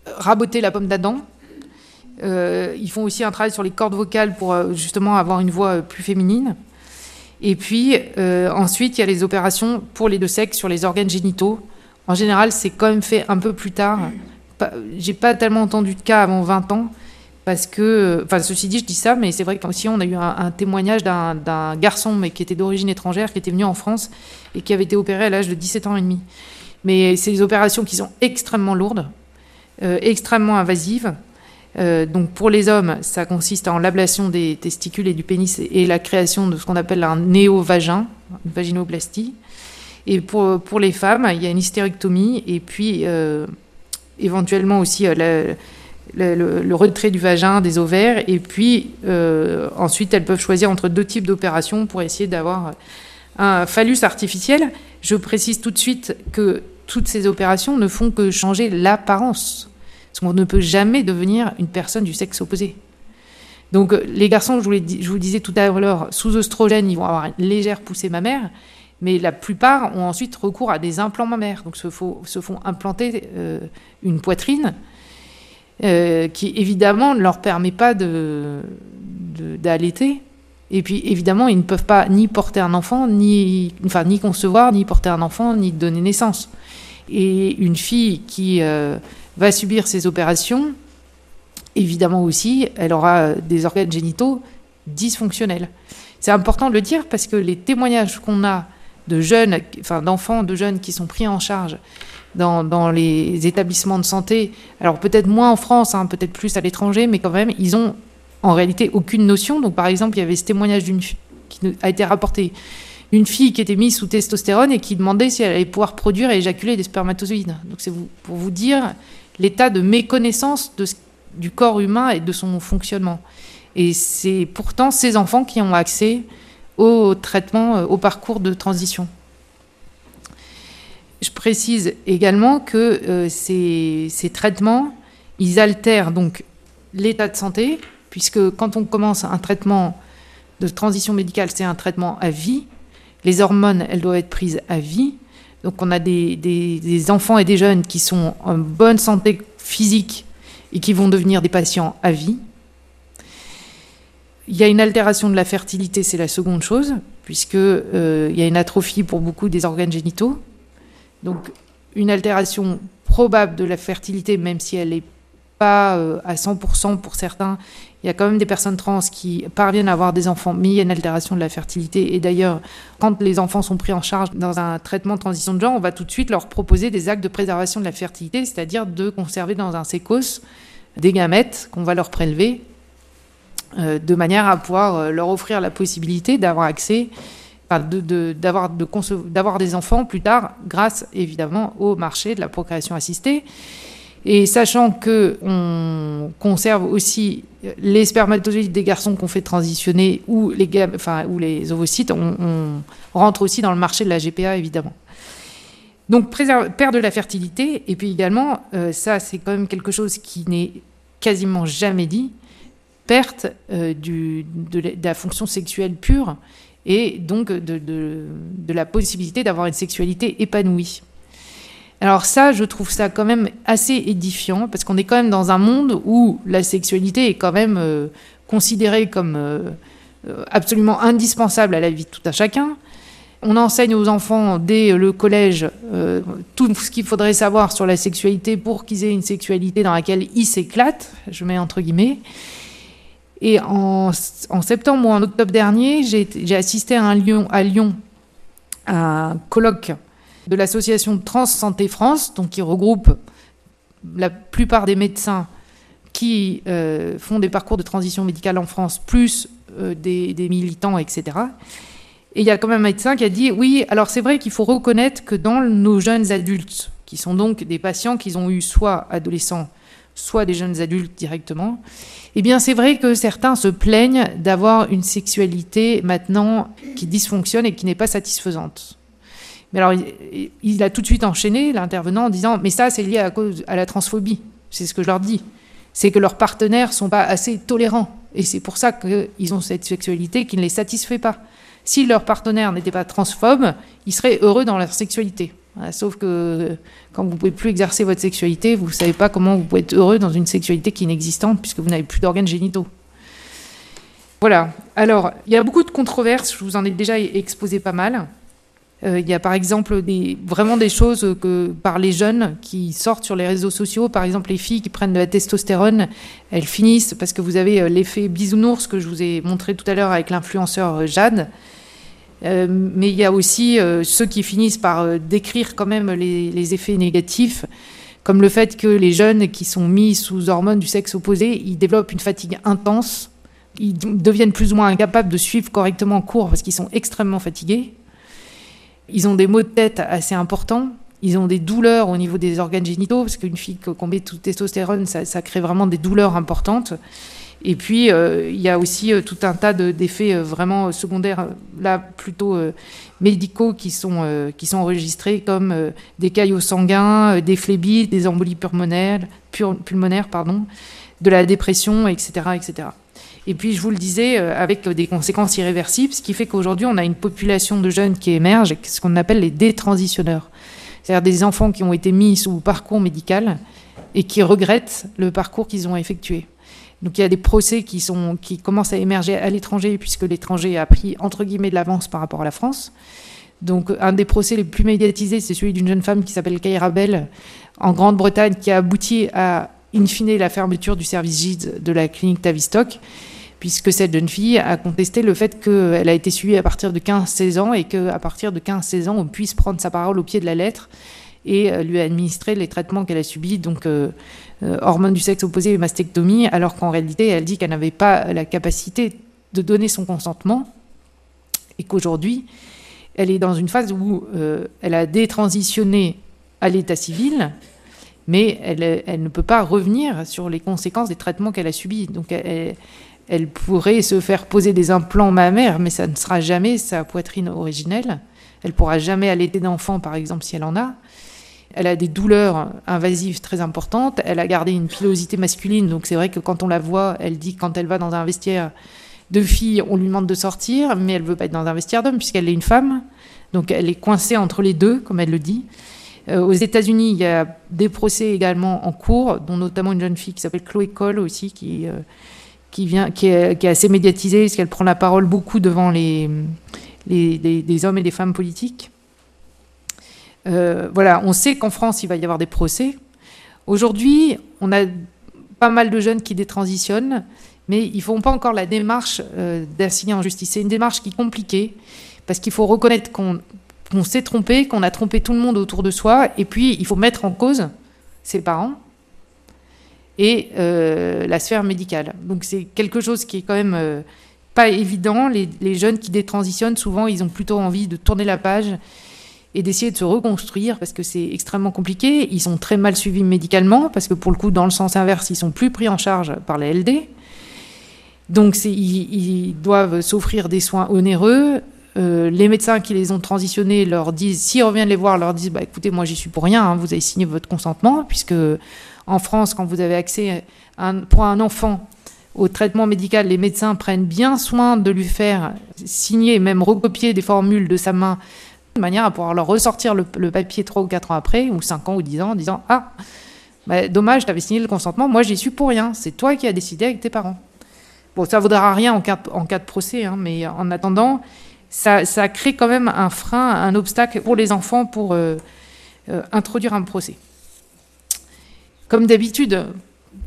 raboter la pomme d'Adam. Euh, ils font aussi un travail sur les cordes vocales pour euh, justement avoir une voix plus féminine. Et puis ensuite, il y a les opérations pour les deux sexes sur les organes génitaux. En général, c'est quand même fait un peu plus tard. J'ai pas tellement entendu de cas avant 20 ans. Parce que, enfin, ceci dit, je dis ça, mais c'est vrai qu'aussi on a eu un, un témoignage d'un garçon, mais qui était d'origine étrangère, qui était venu en France et qui avait été opéré à l'âge de 17 ans et demi. Mais c'est des opérations qui sont extrêmement lourdes, euh, extrêmement invasives. Euh, donc pour les hommes, ça consiste en l'ablation des testicules et du pénis et la création de ce qu'on appelle un néovagin, une vaginoplastie. Et pour, les femmes, il y a une hystérectomie et puis euh, éventuellement aussi le, le, retrait du vagin, des ovaires. Et puis ensuite, elles peuvent choisir entre deux types d'opérations pour essayer d'avoir un phallus artificiel. Je précise tout de suite que toutes ces opérations ne font que changer l'apparence. Parce qu'on ne peut jamais devenir une personne du sexe opposé. Donc les garçons, je vous, disais tout à l'heure, sous oestrogène, ils vont avoir une légère poussée mammaire, mais la plupart ont ensuite recours à des implants mammaires. Donc se, se font implanter euh, une poitrine qui évidemment ne leur permet pas d'allaiter. Et puis évidemment, ils ne peuvent pas ni porter un enfant, ni, enfin, ni concevoir, ni porter un enfant, ni donner naissance. Et une fille qui va subir ces opérations, évidemment aussi, elle aura des organes génitaux dysfonctionnels. C'est important de le dire parce que les témoignages qu'on a de jeunes, enfin d'enfants, de jeunes qui sont pris en charge dans, dans les établissements de santé, alors peut-être moins en France, hein, peut-être plus à l'étranger, mais quand même, ils ont en réalité aucune notion. Donc par exemple, il y avait ce témoignage d'une qui a été rapporté une fille qui était mise sous testostérone et qui demandait si elle allait pouvoir produire et éjaculer des spermatozoïdes. Donc c'est pour vous dire l'état de méconnaissance du corps humain et de son fonctionnement. Et c'est pourtant ces enfants qui ont accès au traitement, euh, au parcours de transition. Je précise également que euh, ces, ces, traitements, ils altèrent donc l'état de santé, puisque quand on commence un traitement de transition médicale, c'est un traitement à vie. Les hormones, elles doivent être prises à vie. Donc on a des, enfants et des jeunes qui sont en bonne santé physique et qui vont devenir des patients à vie. Il y a une altération de la fertilité, c'est la seconde chose, puisqu'il euh, y a une atrophie pour beaucoup des organes génitaux. Donc une altération probable de la fertilité, même si elle n'est pas euh, à 100% pour certains, il y a quand même des personnes trans qui parviennent à avoir des enfants, mais il y a une altération de la fertilité. Et d'ailleurs, quand les enfants sont pris en charge dans un traitement de transition de genre, on va tout de suite leur proposer des actes de préservation de la fertilité, c'est-à-dire de conserver dans un sécos des gamètes qu'on va leur prélever, euh, de manière à pouvoir euh, leur offrir la possibilité d'avoir accès, d'avoir de, des enfants plus tard, grâce évidemment au marché de la procréation assistée. Et sachant que on conserve aussi les spermatozoïdes des garçons qu'on fait transitionner ou les, ovocytes, on, rentre aussi dans le marché de la GPA évidemment. Donc perdre de la fertilité et puis également, euh, ça c'est quand même quelque chose qui n'est quasiment jamais dit, perte euh, de, la fonction sexuelle pure et donc de la possibilité d'avoir une sexualité épanouie. Alors ça, je trouve ça quand même assez édifiant, parce qu'on est quand même dans un monde où la sexualité est quand même euh, considérée comme euh, euh, absolument indispensable à la vie de tout un chacun. On enseigne aux enfants dès le collège tout ce qu'il faudrait savoir sur la sexualité pour qu'ils aient une sexualité dans laquelle ils s'éclatent, je mets entre guillemets. Et en, septembre ou en octobre dernier, j'ai assisté à, un Lyon, à Lyon à un colloque de l'association Trans Santé France, donc qui regroupe la plupart des médecins qui euh, font des parcours de transition médicale en France, plus euh, des, militants, etc. Et il y a quand même un médecin qui a dit oui, alors c'est vrai qu'il faut reconnaître que dans nos jeunes adultes, qui sont donc des patients qui ont eu soit adolescents, soit des jeunes adultes directement, eh bien c'est vrai que certains se plaignent d'avoir une sexualité maintenant qui dysfonctionne et qui n'est pas satisfaisante. Mais alors, il, a tout de suite enchaîné, l'intervenant, en disant Mais ça, c'est lié à, cause, à la transphobie. C'est ce que je leur dis. C'est que leurs partenaires sont pas assez tolérants. Et c'est pour ça qu'ils ont cette sexualité qui ne les satisfait pas. Si leur partenaire n'était pas transphobe, ils seraient heureux dans leur sexualité. Sauf que quand vous ne pouvez plus exercer votre sexualité, vous ne savez pas comment vous pouvez être heureux dans une sexualité qui est inexistante puisque vous n'avez plus d'organes génitaux. Voilà. Alors, il y a beaucoup de controverses, je vous en ai déjà exposé pas mal. Euh, il y a par exemple vraiment des choses que par les jeunes qui sortent sur les réseaux sociaux, par exemple les filles qui prennent de la testostérone, elles finissent parce que vous avez euh, l'effet bisounours que je vous ai montré tout à l'heure avec l'influenceur euh, Jade. mais il y a aussi ceux qui finissent par décrire quand même les, les, effets négatifs, comme le fait que les jeunes qui sont mis sous hormones du sexe opposé, ils développent une fatigue intense, ils deviennent plus ou moins incapables de suivre correctement en cours parce qu'ils sont extrêmement fatigués. Ils ont des maux de tête assez importants. Ils ont des douleurs au niveau des organes génitaux, parce qu'une fille qui met tout testostérone, ça, crée vraiment des douleurs importantes. Et puis, euh, il y a aussi euh, tout un tas d'effets euh, vraiment secondaires, là plutôt médicaux, qui sont, qui sont enregistrés, comme des caillots sanguins, des phlébites, des embolies pulmonaires, pulmonaires pardon, de la dépression, etc., etc. Et puis, je vous le disais, euh, avec des conséquences irréversibles, ce qui fait qu'aujourd'hui, on a une population de jeunes qui émergent, ce qu'on appelle les détransitionneurs. C'est-à-dire des enfants qui ont été mis sous parcours médical et qui regrettent le parcours qu'ils ont effectué. Donc il y a des procès qui, sont, qui commencent à émerger à l'étranger, puisque l'étranger a pris entre guillemets de l'avance par rapport à la France. Donc un des procès les plus médiatisés, c'est celui d'une jeune femme qui s'appelle Kaira Bell en Grande-Bretagne, qui a abouti à, in fine, la fermeture du service GIDS de la clinique Tavistock, puisque cette jeune fille a contesté le fait qu'elle a été suivie à partir de 15-16 ans et qu'à partir de 15-16 ans, on puisse prendre sa parole au pied de la lettre et euh, lui administrer les traitements qu'elle a subis, donc euh, euh, hormones du sexe opposé et mastectomie, alors qu'en réalité, elle dit qu'elle n'avait pas la capacité de donner son consentement et qu'aujourd'hui, elle est dans une phase où elle a détransitionné à l'état civil, mais elle, elle, ne peut pas revenir sur les conséquences des traitements qu'elle a subis. Donc elle, elle, pourrait se faire poser des implants mammaires, mais ça ne sera jamais sa poitrine originelle. Elle pourra jamais allaiter d'enfant, par exemple, si elle en a. Elle a des douleurs invasives très importantes. Elle a gardé une pilosité masculine. Donc c'est vrai que quand on la voit, elle dit quand elle va dans un vestiaire de filles, on lui demande de sortir, mais elle veut pas être dans un vestiaire d'homme puisqu'elle est une femme. Donc elle est coincée entre les deux, comme elle le dit. Euh, aux États-Unis, il y a des procès également en cours, dont notamment une jeune fille qui s'appelle Chloé Cole aussi, qui, euh, qui, vient, qui, est, qui est assez médiatisée, parce qu'elle prend la parole beaucoup devant les, les, hommes et les femmes politiques. Euh, voilà, on sait qu'en France, il va y avoir des procès. Aujourd'hui, on a pas mal de jeunes qui détransitionnent, mais ils ne font pas encore la démarche euh, d'assigner en justice. C'est une démarche qui est compliquée, parce qu'il faut reconnaître qu'on s'est trompé, qu'on a trompé tout le monde autour de soi, et puis il faut mettre en cause ses parents et euh, la sphère médicale. Donc c'est quelque chose qui est quand même pas évident. Les, les, jeunes qui détransitionnent, souvent, ils ont plutôt envie de tourner la page et d'essayer de se reconstruire parce que c'est extrêmement compliqué. Ils sont très mal suivis médicalement parce que pour le coup, dans le sens inverse, ils sont plus pris en charge par la LD. Donc ils, ils, doivent s'offrir des soins onéreux. Euh, les médecins qui les ont transitionnés leur disent, s'ils reviennent les voir, leur disent bah, écoutez, moi j'y suis pour rien, hein, vous avez signé votre consentement, puisque en France, quand vous avez accès pour un enfant au traitement médical, les médecins prennent bien soin de lui faire signer, même recopier des formules de sa main de manière à pouvoir leur ressortir le, papier trois ou quatre ans après, ou cinq ans ou dix ans, en disant Ah, bah, dommage, tu avais signé le consentement, moi j'y suis pour rien, c'est toi qui as décidé avec tes parents. Bon, ça ne vaudra rien en cas, de procès, hein, mais en attendant, ça, ça, crée quand même un frein, un obstacle pour les enfants pour euh, euh, introduire un procès. Comme d'habitude,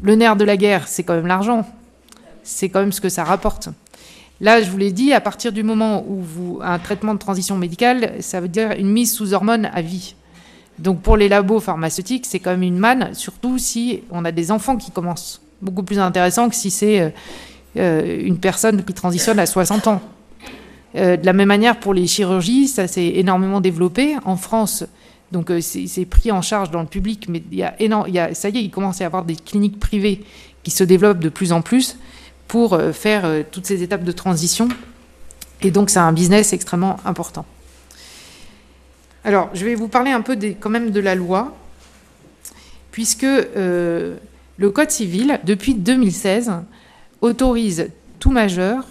le nerf de la guerre, c'est quand même l'argent. C'est quand même ce que ça rapporte. Là, je vous l'ai dit, à partir du moment où vous un traitement de transition médicale, ça veut dire une mise sous hormones à vie. Donc pour les labos pharmaceutiques, c'est quand même une manne, surtout si on a des enfants qui commencent. Beaucoup plus intéressant que si c'est euh, euh, une personne qui transitionne à 60 ans. Euh, de la même manière, pour les chirurgies, ça s'est énormément développé. En France, donc c'est pris en charge dans le public, mais il y a énorme, y a, ça y est, il commence à y avoir des cliniques privées qui se développent de plus en plus pour euh, faire euh, toutes ces étapes de transition. Et donc, c'est un business extrêmement important. Alors, je vais vous parler un peu quand même de la loi, puisque euh, le Code civil, depuis 2016, autorise tout majeur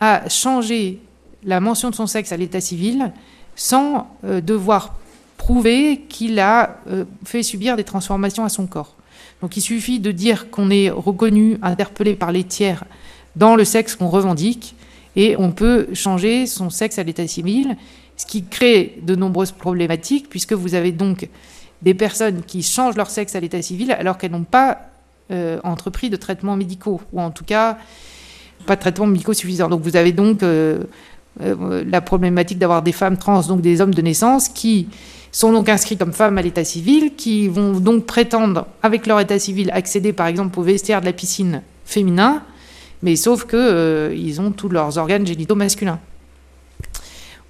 à changer la mention de son sexe à l'état civil sans devoir prouver qu'il a fait subir des transformations à son corps. Donc il suffit de dire qu'on est reconnu, interpellé par les tiers dans le sexe qu'on revendique, et on peut changer son sexe à l'état civil, ce qui crée de nombreuses problématiques, puisque vous avez donc des personnes qui changent leur sexe à l'état civil alors qu'elles n'ont pas euh, entrepris de traitements médicaux, ou en tout cas pas de traitements médicaux suffisants. Donc vous avez donc euh, euh, la problématique d'avoir des femmes trans, donc des hommes de naissance, qui sont donc inscrits comme femmes à l'état civil, qui vont donc prétendre, avec leur état civil, accéder par exemple au vestiaire de la piscine féminin, mais sauf qu'ils euh, ont tous leurs organes génitaux masculins.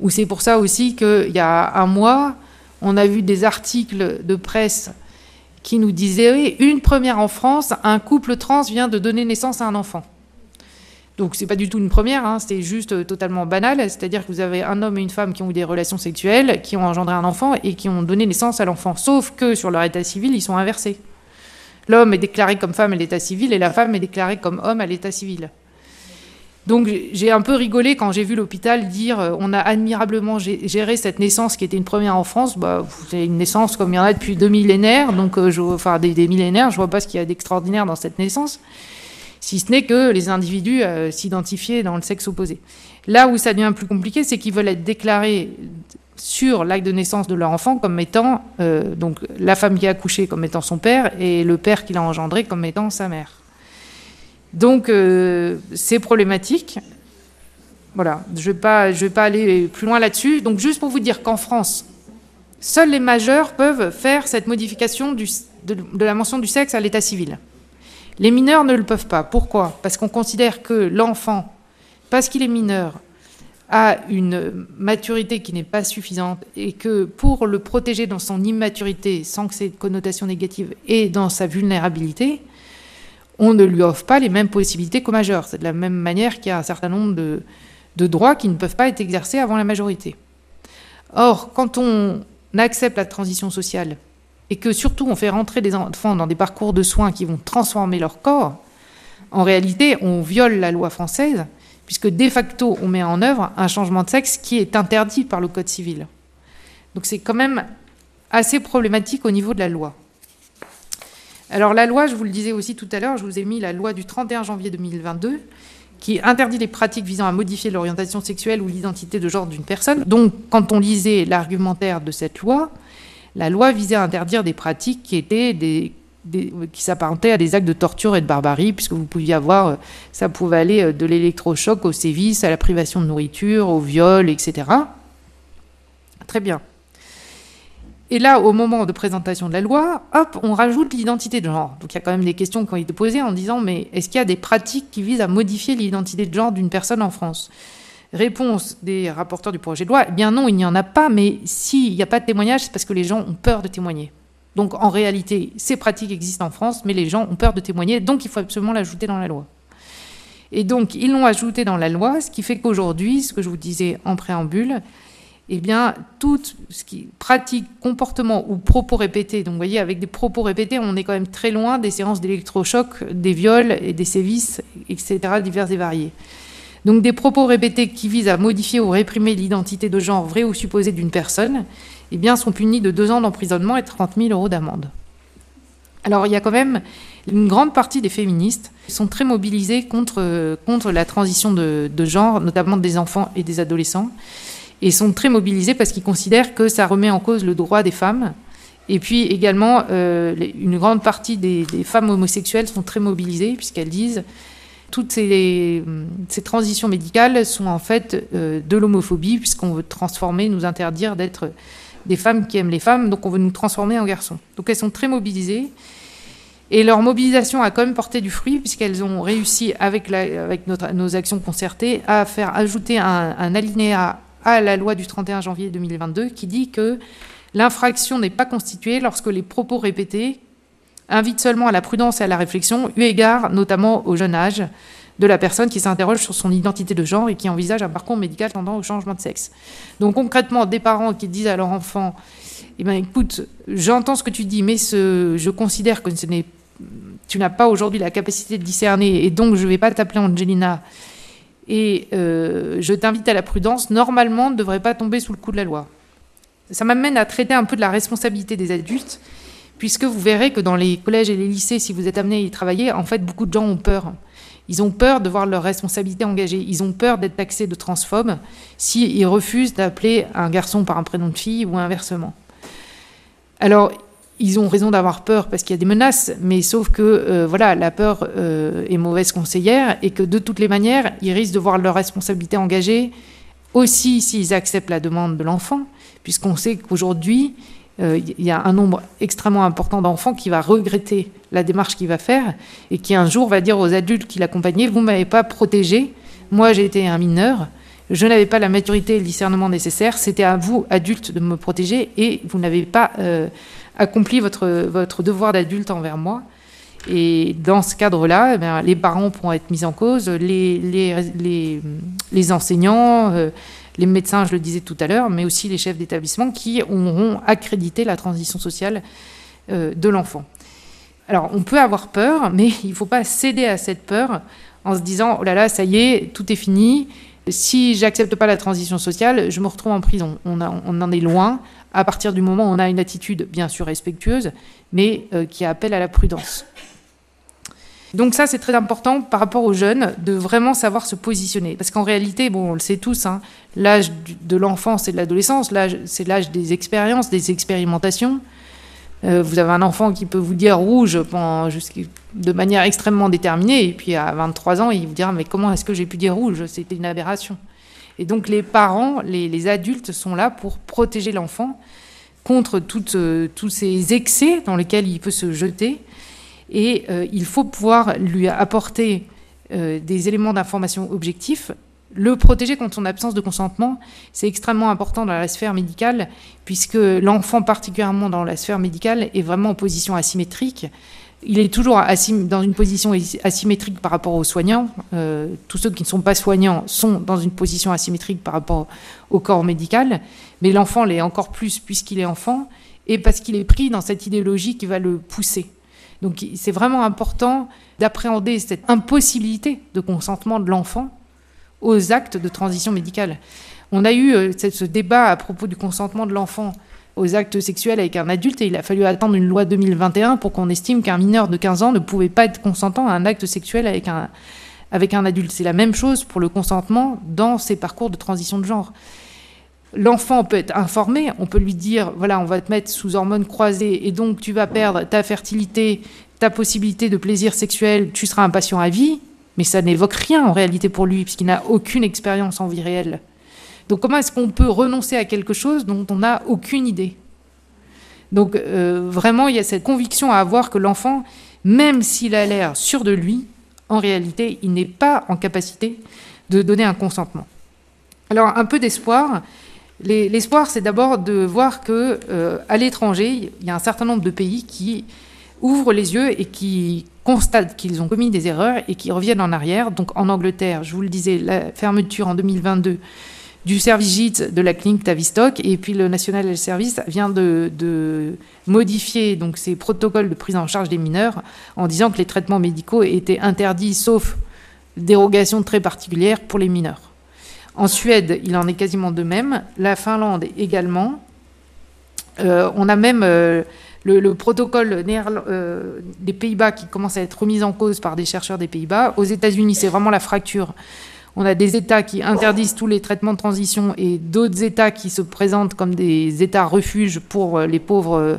Ou c'est pour ça aussi qu'il y a un mois, on a vu des articles de presse qui nous disaient une première en France, un couple trans vient de donner naissance à un enfant. Donc c'est pas du tout une première, hein, c'est juste euh, totalement banal. C'est-à-dire que vous avez un homme et une femme qui ont eu des relations sexuelles, qui ont engendré un enfant et qui ont donné naissance à l'enfant. Sauf que sur leur état civil, ils sont inversés. L'homme est déclaré comme femme à l'état civil et la femme est déclarée comme homme à l'état civil. Donc j'ai un peu rigolé quand j'ai vu l'hôpital dire euh, on a admirablement géré cette naissance qui était une première en France. Bah, c'est une naissance comme il y en a depuis deux millénaires, donc euh, je, enfin des, millénaires. Je vois pas ce qu'il y a d'extraordinaire dans cette naissance, si ce n'est que les individus euh, s'identifiaient dans le sexe opposé. Là où ça devient plus compliqué, c'est qu'ils veulent être déclarés sur l'acte de naissance de leur enfant comme étant donc la femme qui a accouché comme étant son père et le père qui l'a engendré comme étant sa mère. Donc euh, c'est problématique. Voilà, je ne vais, pas, aller plus loin là-dessus. Donc juste pour vous dire qu'en France, seuls les majeurs peuvent faire cette modification de, la mention du sexe à l'état civil. Les mineurs ne le peuvent pas. Pourquoi? Parce qu'on considère que l'enfant, parce qu'il est mineur, a une maturité qui n'est pas suffisante et que pour le protéger dans son immaturité, sans que c'est de connotation négative, et dans sa vulnérabilité, on ne lui offre pas les mêmes possibilités qu'au majeur. C'est de la même manière qu'il y a un certain nombre de, droits qui ne peuvent pas être exercés avant la majorité. Or, quand on accepte la transition sociale et que surtout on fait rentrer des enfants dans des parcours de soins qui vont transformer leur corps, en réalité, on viole la loi française, puisque de facto, on met en œuvre un changement de sexe qui est interdit par le Code civil. Donc c'est quand même assez problématique au niveau de la loi. Alors la loi, je vous le disais aussi tout à l'heure, je vous ai mis la loi du 31 janvier 2022 qui interdit les pratiques visant à modifier l'orientation sexuelle ou l'identité de genre d'une personne. Donc quand on lisait l'argumentaire de cette loi, la loi visait à interdire des pratiques qui s'apparentaient à des actes de torture et de barbarie, puisque vous pouviez avoir, ça pouvait aller de l'électrochoc au sévice, à la privation de nourriture, au viol, etc. Très bien. Et là, au moment de présentation de la loi, hop, on rajoute l'identité de genre. Donc il y a quand même des questions qui ont été posées en disant, mais est-ce qu'il y a des pratiques qui visent à modifier l'identité de genre d'une personne en France? Réponse des rapporteurs du projet de loi, eh bien non, il n'y en a pas, mais s'il n'y a pas de témoignage, c'est parce que les gens ont peur de témoigner. Donc en réalité, ces pratiques existent en France, mais les gens ont peur de témoigner, donc il faut absolument l'ajouter dans la loi. Et donc ils l'ont ajouté dans la loi, ce qui fait qu'aujourd'hui, ce que je vous disais en préambule, eh bien, tout ce qui pratique, comportement ou propos répétés, donc vous voyez, avec des propos répétés, on est quand même très loin des séances d'électrochoc, des viols et des sévices, etc., divers et variés. Donc des propos répétés qui visent à modifier ou réprimer l'identité de genre vraie ou supposée d'une personne, eh bien, sont punis de deux ans d'emprisonnement et 30 000 euros d'amende. Alors il y a quand même une grande partie des féministes qui sont très mobilisées contre, contre la transition de genre, notamment des enfants et des adolescents et sont très mobilisés parce qu'ils considèrent que ça remet en cause le droit des femmes. Et puis également, euh, une grande partie des, femmes homosexuelles sont très mobilisées puisqu'elles disent toutes ces, ces, transitions médicales sont en fait euh, de l'homophobie puisqu'on veut transformer, nous interdire d'être des femmes qui aiment les femmes, donc on veut nous transformer en garçons. Donc elles sont très mobilisées. Et leur mobilisation a quand même porté du fruit, puisqu'elles ont réussi, avec, nos actions concertées, à faire ajouter un, un alinéa à la loi du 31 janvier 2022 qui dit que l'infraction n'est pas constituée lorsque les propos répétés invitent seulement à la prudence et à la réflexion, eu égard notamment au jeune âge de la personne qui s'interroge sur son identité de genre et qui envisage un parcours médical tendant au changement de sexe. Donc concrètement, des parents qui disent à leur enfant eh ben, écoute, j'entends ce que tu dis, mais je considère que tu n'as pas aujourd'hui la capacité de discerner, et donc je ne vais pas t'appeler Angelina, et euh, je t'invite à la prudence, normalement ne devrait pas tomber sous le coup de la loi. Ça m'amène à traiter un peu de la responsabilité des adultes, puisque vous verrez que dans les collèges et les lycées, si vous êtes amené à y travailler, en fait, beaucoup de gens ont peur. Ils ont peur de voir leur responsabilité engagée. Ils ont peur d'être taxés de transphobes s'ils refusent d'appeler un garçon par un prénom de fille ou inversement. Alors, ils ont raison d'avoir peur parce qu'il y a des menaces, mais sauf que euh, voilà, la peur euh, est mauvaise conseillère et que de toutes les manières, ils risquent de voir leur responsabilité engagée aussi s'ils acceptent la demande de l'enfant, puisqu'on sait qu'aujourd'hui, il y a un nombre extrêmement important d'enfants qui va regretter la démarche qu'il va faire et qui un jour va dire aux adultes qui l'accompagnaient, vous ne m'avez pas protégé, moi j'ai été un mineur, je n'avais pas la maturité et le discernement nécessaire, c'était à vous, adultes, de me protéger et vous n'avez pas accompli votre, devoir d'adulte envers moi. Et dans ce cadre-là, eh les parents pourront être mis en cause, les, enseignants, euh, les médecins, je le disais tout à l'heure, mais aussi les chefs d'établissement qui auront accrédité la transition sociale euh, de l'enfant. Alors, on peut avoir peur, mais il ne faut pas céder à cette peur en se disant oh là là, ça y est, tout est fini. Si j'accepte pas la transition sociale, je me retrouve en prison. On, en est loin. À partir du moment où on a une attitude bien sûr respectueuse, mais euh, qui appelle à la prudence. Donc ça, c'est très important par rapport aux jeunes de vraiment savoir se positionner. Parce qu'en réalité, bon, on le sait tous, hein, l'âge de l'enfance et de l'adolescence, c'est l'âge des expériences, des expérimentations. Euh, vous avez un enfant qui peut vous dire rouge de manière extrêmement déterminée, et puis à 23 ans, il vous dira mais comment est-ce que j'ai pu dire rouge? C'était une aberration. Et donc les parents, les, adultes sont là pour protéger l'enfant contre euh, tous ces excès dans lesquels il peut se jeter et euh, il faut pouvoir lui apporter euh, des éléments d'information objectifs. Le protéger contre son absence de consentement, c'est extrêmement important dans la sphère médicale, puisque l'enfant, particulièrement dans la sphère médicale, est vraiment en position asymétrique. Il est toujours dans une position asymétrique par rapport aux soignants. Euh, tous ceux qui ne sont pas soignants sont dans une position asymétrique par rapport au corps médical, mais l'enfant l'est encore plus puisqu'il est enfant et parce qu'il est pris dans cette idéologie qui va le pousser. Donc c'est vraiment important d'appréhender cette impossibilité de consentement de l'enfant aux actes de transition médicale. On a eu euh, ce débat à propos du consentement de l'enfant aux actes sexuels avec un adulte et il a fallu attendre une loi 2021 pour qu'on estime qu'un mineur de 15 ans ne pouvait pas être consentant à un acte sexuel avec un, avec un adulte. C'est la même chose pour le consentement dans ces parcours de transition de genre. L'enfant peut être informé, on peut lui dire, voilà, on va te mettre sous hormones croisées et donc tu vas perdre ta fertilité, ta possibilité de plaisir sexuel, tu seras un patient à vie, mais ça n'évoque rien en réalité pour lui, puisqu'il n'a aucune expérience en vie réelle. Donc comment est-ce qu'on peut renoncer à quelque chose dont on n'a aucune idée? Donc euh, vraiment, il y a cette conviction à avoir que l'enfant, même s'il a l'air sûr de lui, en réalité, il n'est pas en capacité de donner un consentement. Alors un peu d'espoir. L'espoir, c'est d'abord de voir que euh, à l'étranger, il y a un certain nombre de pays qui ouvrent les yeux et qui constatent qu'ils ont commis des erreurs et qui reviennent en arrière. Donc en Angleterre, je vous le disais, la fermeture en 2022 du service JIT de la clinique Tavistock et puis le National Health Service vient de, de, modifier donc ses protocoles de prise en charge des mineurs en disant que les traitements médicaux étaient interdits sauf dérogation très particulière pour les mineurs. En Suède, il en est quasiment de même. La Finlande également. Euh, on a même euh, le, protocole euh, des Pays-Bas qui commence à être remis en cause par des chercheurs des Pays-Bas. Aux États-Unis, c'est vraiment la fracture. On a des États qui interdisent tous les traitements de transition et d'autres États qui se présentent comme des États refuges pour les pauvres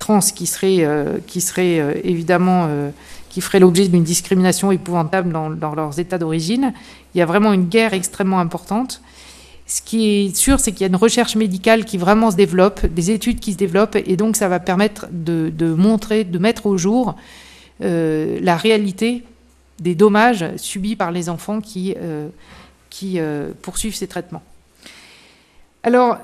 trans qui seraient, qui seraient évidemment qui feraient l'objet d'une discrimination épouvantable dans, leurs états d'origine. Il y a vraiment une guerre extrêmement importante. Ce qui est sûr, c'est qu'il y a une recherche médicale qui vraiment se développe, des études qui se développent, et donc ça va permettre de, montrer, de mettre au jour euh, la réalité des dommages subis par les enfants qui, euh, euh, poursuivent ces traitements. Alors,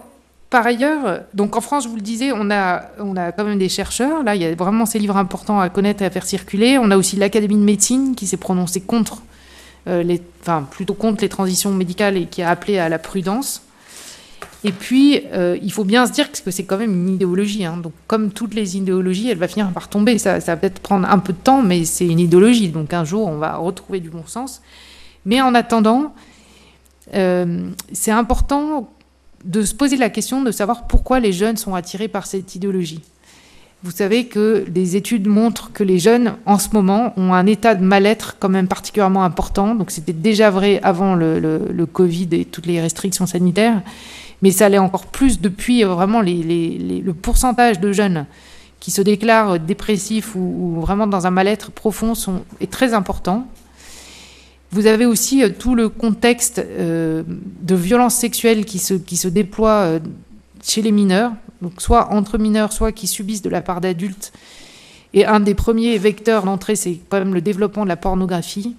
par ailleurs, donc en France, je vous le disais, on a, on a quand même des chercheurs. Là, il y a vraiment ces livres importants à connaître et à faire circuler. On a aussi l'Académie de médecine qui s'est prononcée contre, enfin plutôt contre les transitions médicales et qui a appelé à la prudence. Et puis, euh, il faut bien se dire que c'est quand même une idéologie. Hein. Donc, comme toutes les idéologies, elle va finir par tomber. Ça, ça va peut-être prendre un peu de temps, mais c'est une idéologie. Donc, un jour, on va retrouver du bon sens. Mais en attendant, euh, c'est important de se poser la question de savoir pourquoi les jeunes sont attirés par cette idéologie. Vous savez que des études montrent que les jeunes, en ce moment, ont un état de mal-être quand même particulièrement important. Donc c'était déjà vrai avant le, Covid et toutes les restrictions sanitaires, mais ça l'est encore plus depuis euh, vraiment le pourcentage de jeunes qui se déclarent dépressifs ou, vraiment dans un mal-être profond est très important. Vous avez aussi euh, tout le contexte euh, de violence sexuelle qui se, qui chez les mineurs, donc soit entre mineurs, soit qui subissent de la part d'adultes. Et un des premiers vecteurs d'entrée, c'est quand même le développement de la pornographie,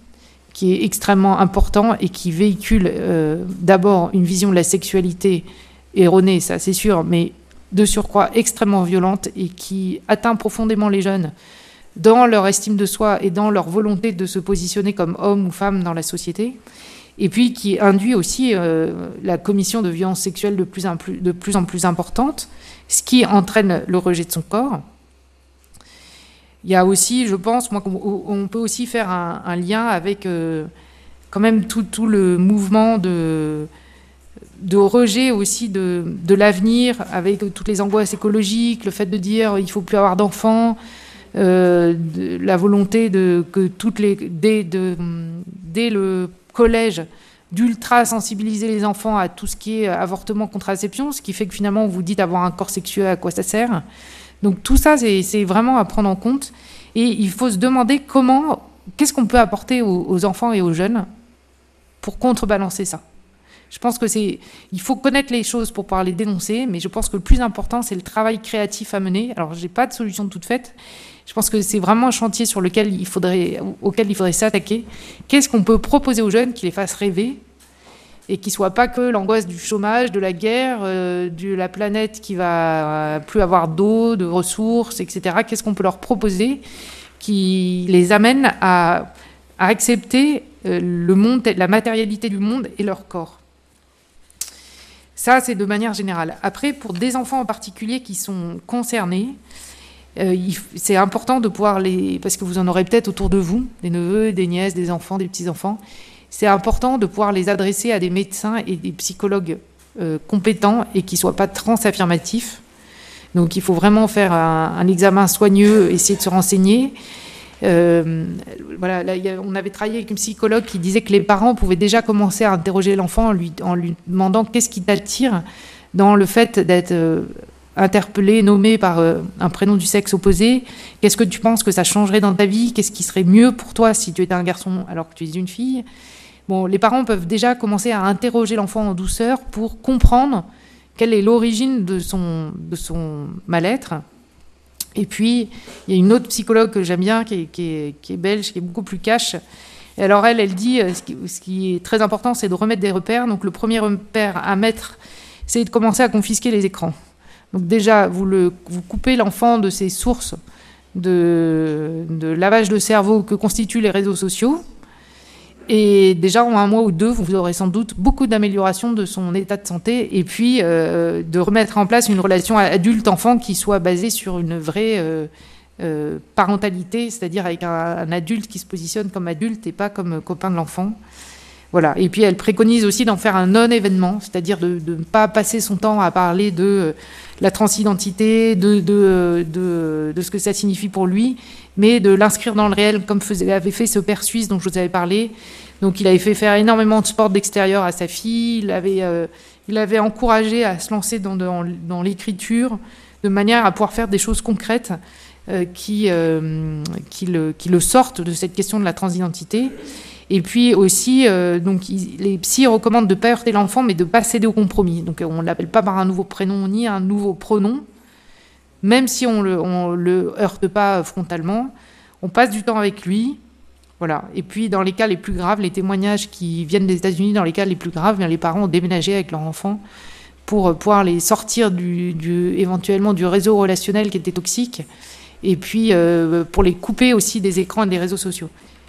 qui est extrêmement important et qui véhicule d'abord une vision de la sexualité erronée, ça c'est sûr, mais de surcroît extrêmement violente et qui atteint profondément les jeunes dans leur estime de soi et dans leur volonté de se positionner comme homme ou femme dans la société, et puis qui induit aussi euh, la commission de violences sexuelles de plus, en plus, de importante, ce qui entraîne le rejet de son corps. Il y a aussi, je pense, moi, on peut aussi faire un, lien avec euh, quand même tout, le mouvement de, rejet aussi de, l'avenir, avec toutes les angoisses écologiques, le fait de dire il faut plus avoir d'enfants, euh, la volonté de que toutes les dès le collège d'ultra sensibiliser les enfants à tout ce qui est avortement, contraception, ce qui fait que finalement vous dites avoir un corps sexuel, à quoi ça sert. Donc tout ça, c'est vraiment à prendre en compte. Et il faut se demander comment, qu'est-ce qu'on peut apporter aux, enfants et aux jeunes pour contrebalancer ça. Je pense que c'est, il faut connaître les choses pour pouvoir les dénoncer, mais je pense que le plus important, c'est le travail créatif à mener. Alors, j'ai pas de solution toute faite. Je pense que c'est vraiment un chantier sur lequel il faudrait, auquel il faudrait s'attaquer. Qu'est-ce qu'on peut proposer aux jeunes qui les fasse rêver et qui soit pas que l'angoisse du chômage, de la guerre, euh, de la planète qui va plus avoir d'eau, de ressources, etc. Qu'est-ce qu'on peut leur proposer qui les amène à, accepter euh, le monde, la matérialité du monde et leur corps? Ça, c'est de manière générale. Après, pour des enfants en particulier qui sont concernés, euh, c'est important de pouvoir les, parce que vous en aurez peut-être autour de vous, des neveux, des nièces, des enfants, des petits-enfants, c'est important de pouvoir les adresser à des médecins et des psychologues euh, compétents et qui ne soient pas transaffirmatifs. Donc il faut vraiment faire un, examen soigneux, essayer de se renseigner. Euh, voilà, on avait travaillé avec une psychologue qui disait que les parents pouvaient déjà commencer à interroger l'enfant en lui, demandant qu'est-ce qui t'attire dans le fait d'être interpellé, nommé par un prénom du sexe opposé. Qu'est-ce que tu penses que ça changerait dans ta vie? Qu'est-ce qui serait mieux pour toi si tu étais un garçon alors que tu es une fille? Bon, les parents peuvent déjà commencer à interroger l'enfant en douceur pour comprendre quelle est l'origine de son, mal-être. Et puis, il y a une autre psychologue que j'aime bien, qui est, qui, est, belge, qui est beaucoup plus cash. Alors, elle, elle dit, euh, ce qui, ce qui est très important, c'est de remettre des repères. Donc, le premier repère à mettre, c'est de commencer à confisquer les écrans. Donc, déjà, vous, coupez l'enfant de ses sources de, de lavage de cerveau que constituent les réseaux sociaux. Et déjà, en un mois ou deux, vous aurez sans doute beaucoup d'amélioration de son état de santé et puis euh, de remettre en place une relation adulte-enfant qui soit basée sur une vraie euh, euh, parentalité, c'est-à-dire avec un, adulte qui se positionne comme adulte et pas comme copain de l'enfant. Voilà. Et puis elle préconise aussi d'en faire un non-événement, c'est-à-dire de ne pas passer son temps à parler de la transidentité, de, de, de, de, ce que ça signifie pour lui, mais de l'inscrire dans le réel, comme faisait, avait fait ce père suisse dont je vous avais parlé. Donc il avait fait faire énormément de sport d'extérieur à sa fille, il avait, euh, il avait encouragé à se lancer dans, dans, dans l'écriture, de manière à pouvoir faire des choses concrètes euh, qui, euh, qui, le, qui le sortent de cette question de la transidentité. Et puis aussi, euh, les psys recommandent de ne pas heurter l'enfant, mais de ne pas céder au compromis. Donc on ne l'appelle pas par un nouveau prénom ni un nouveau pronom, même si on ne le, heurte pas frontalement. On passe du temps avec lui. Voilà. Et puis dans les cas les plus graves, les témoignages qui viennent des États-Unis, dans les cas les plus graves, les parents ont déménagé avec leur enfant pour pouvoir les sortir du, éventuellement du réseau relationnel qui était toxique, et puis euh, pour les couper aussi des écrans et des réseaux sociaux.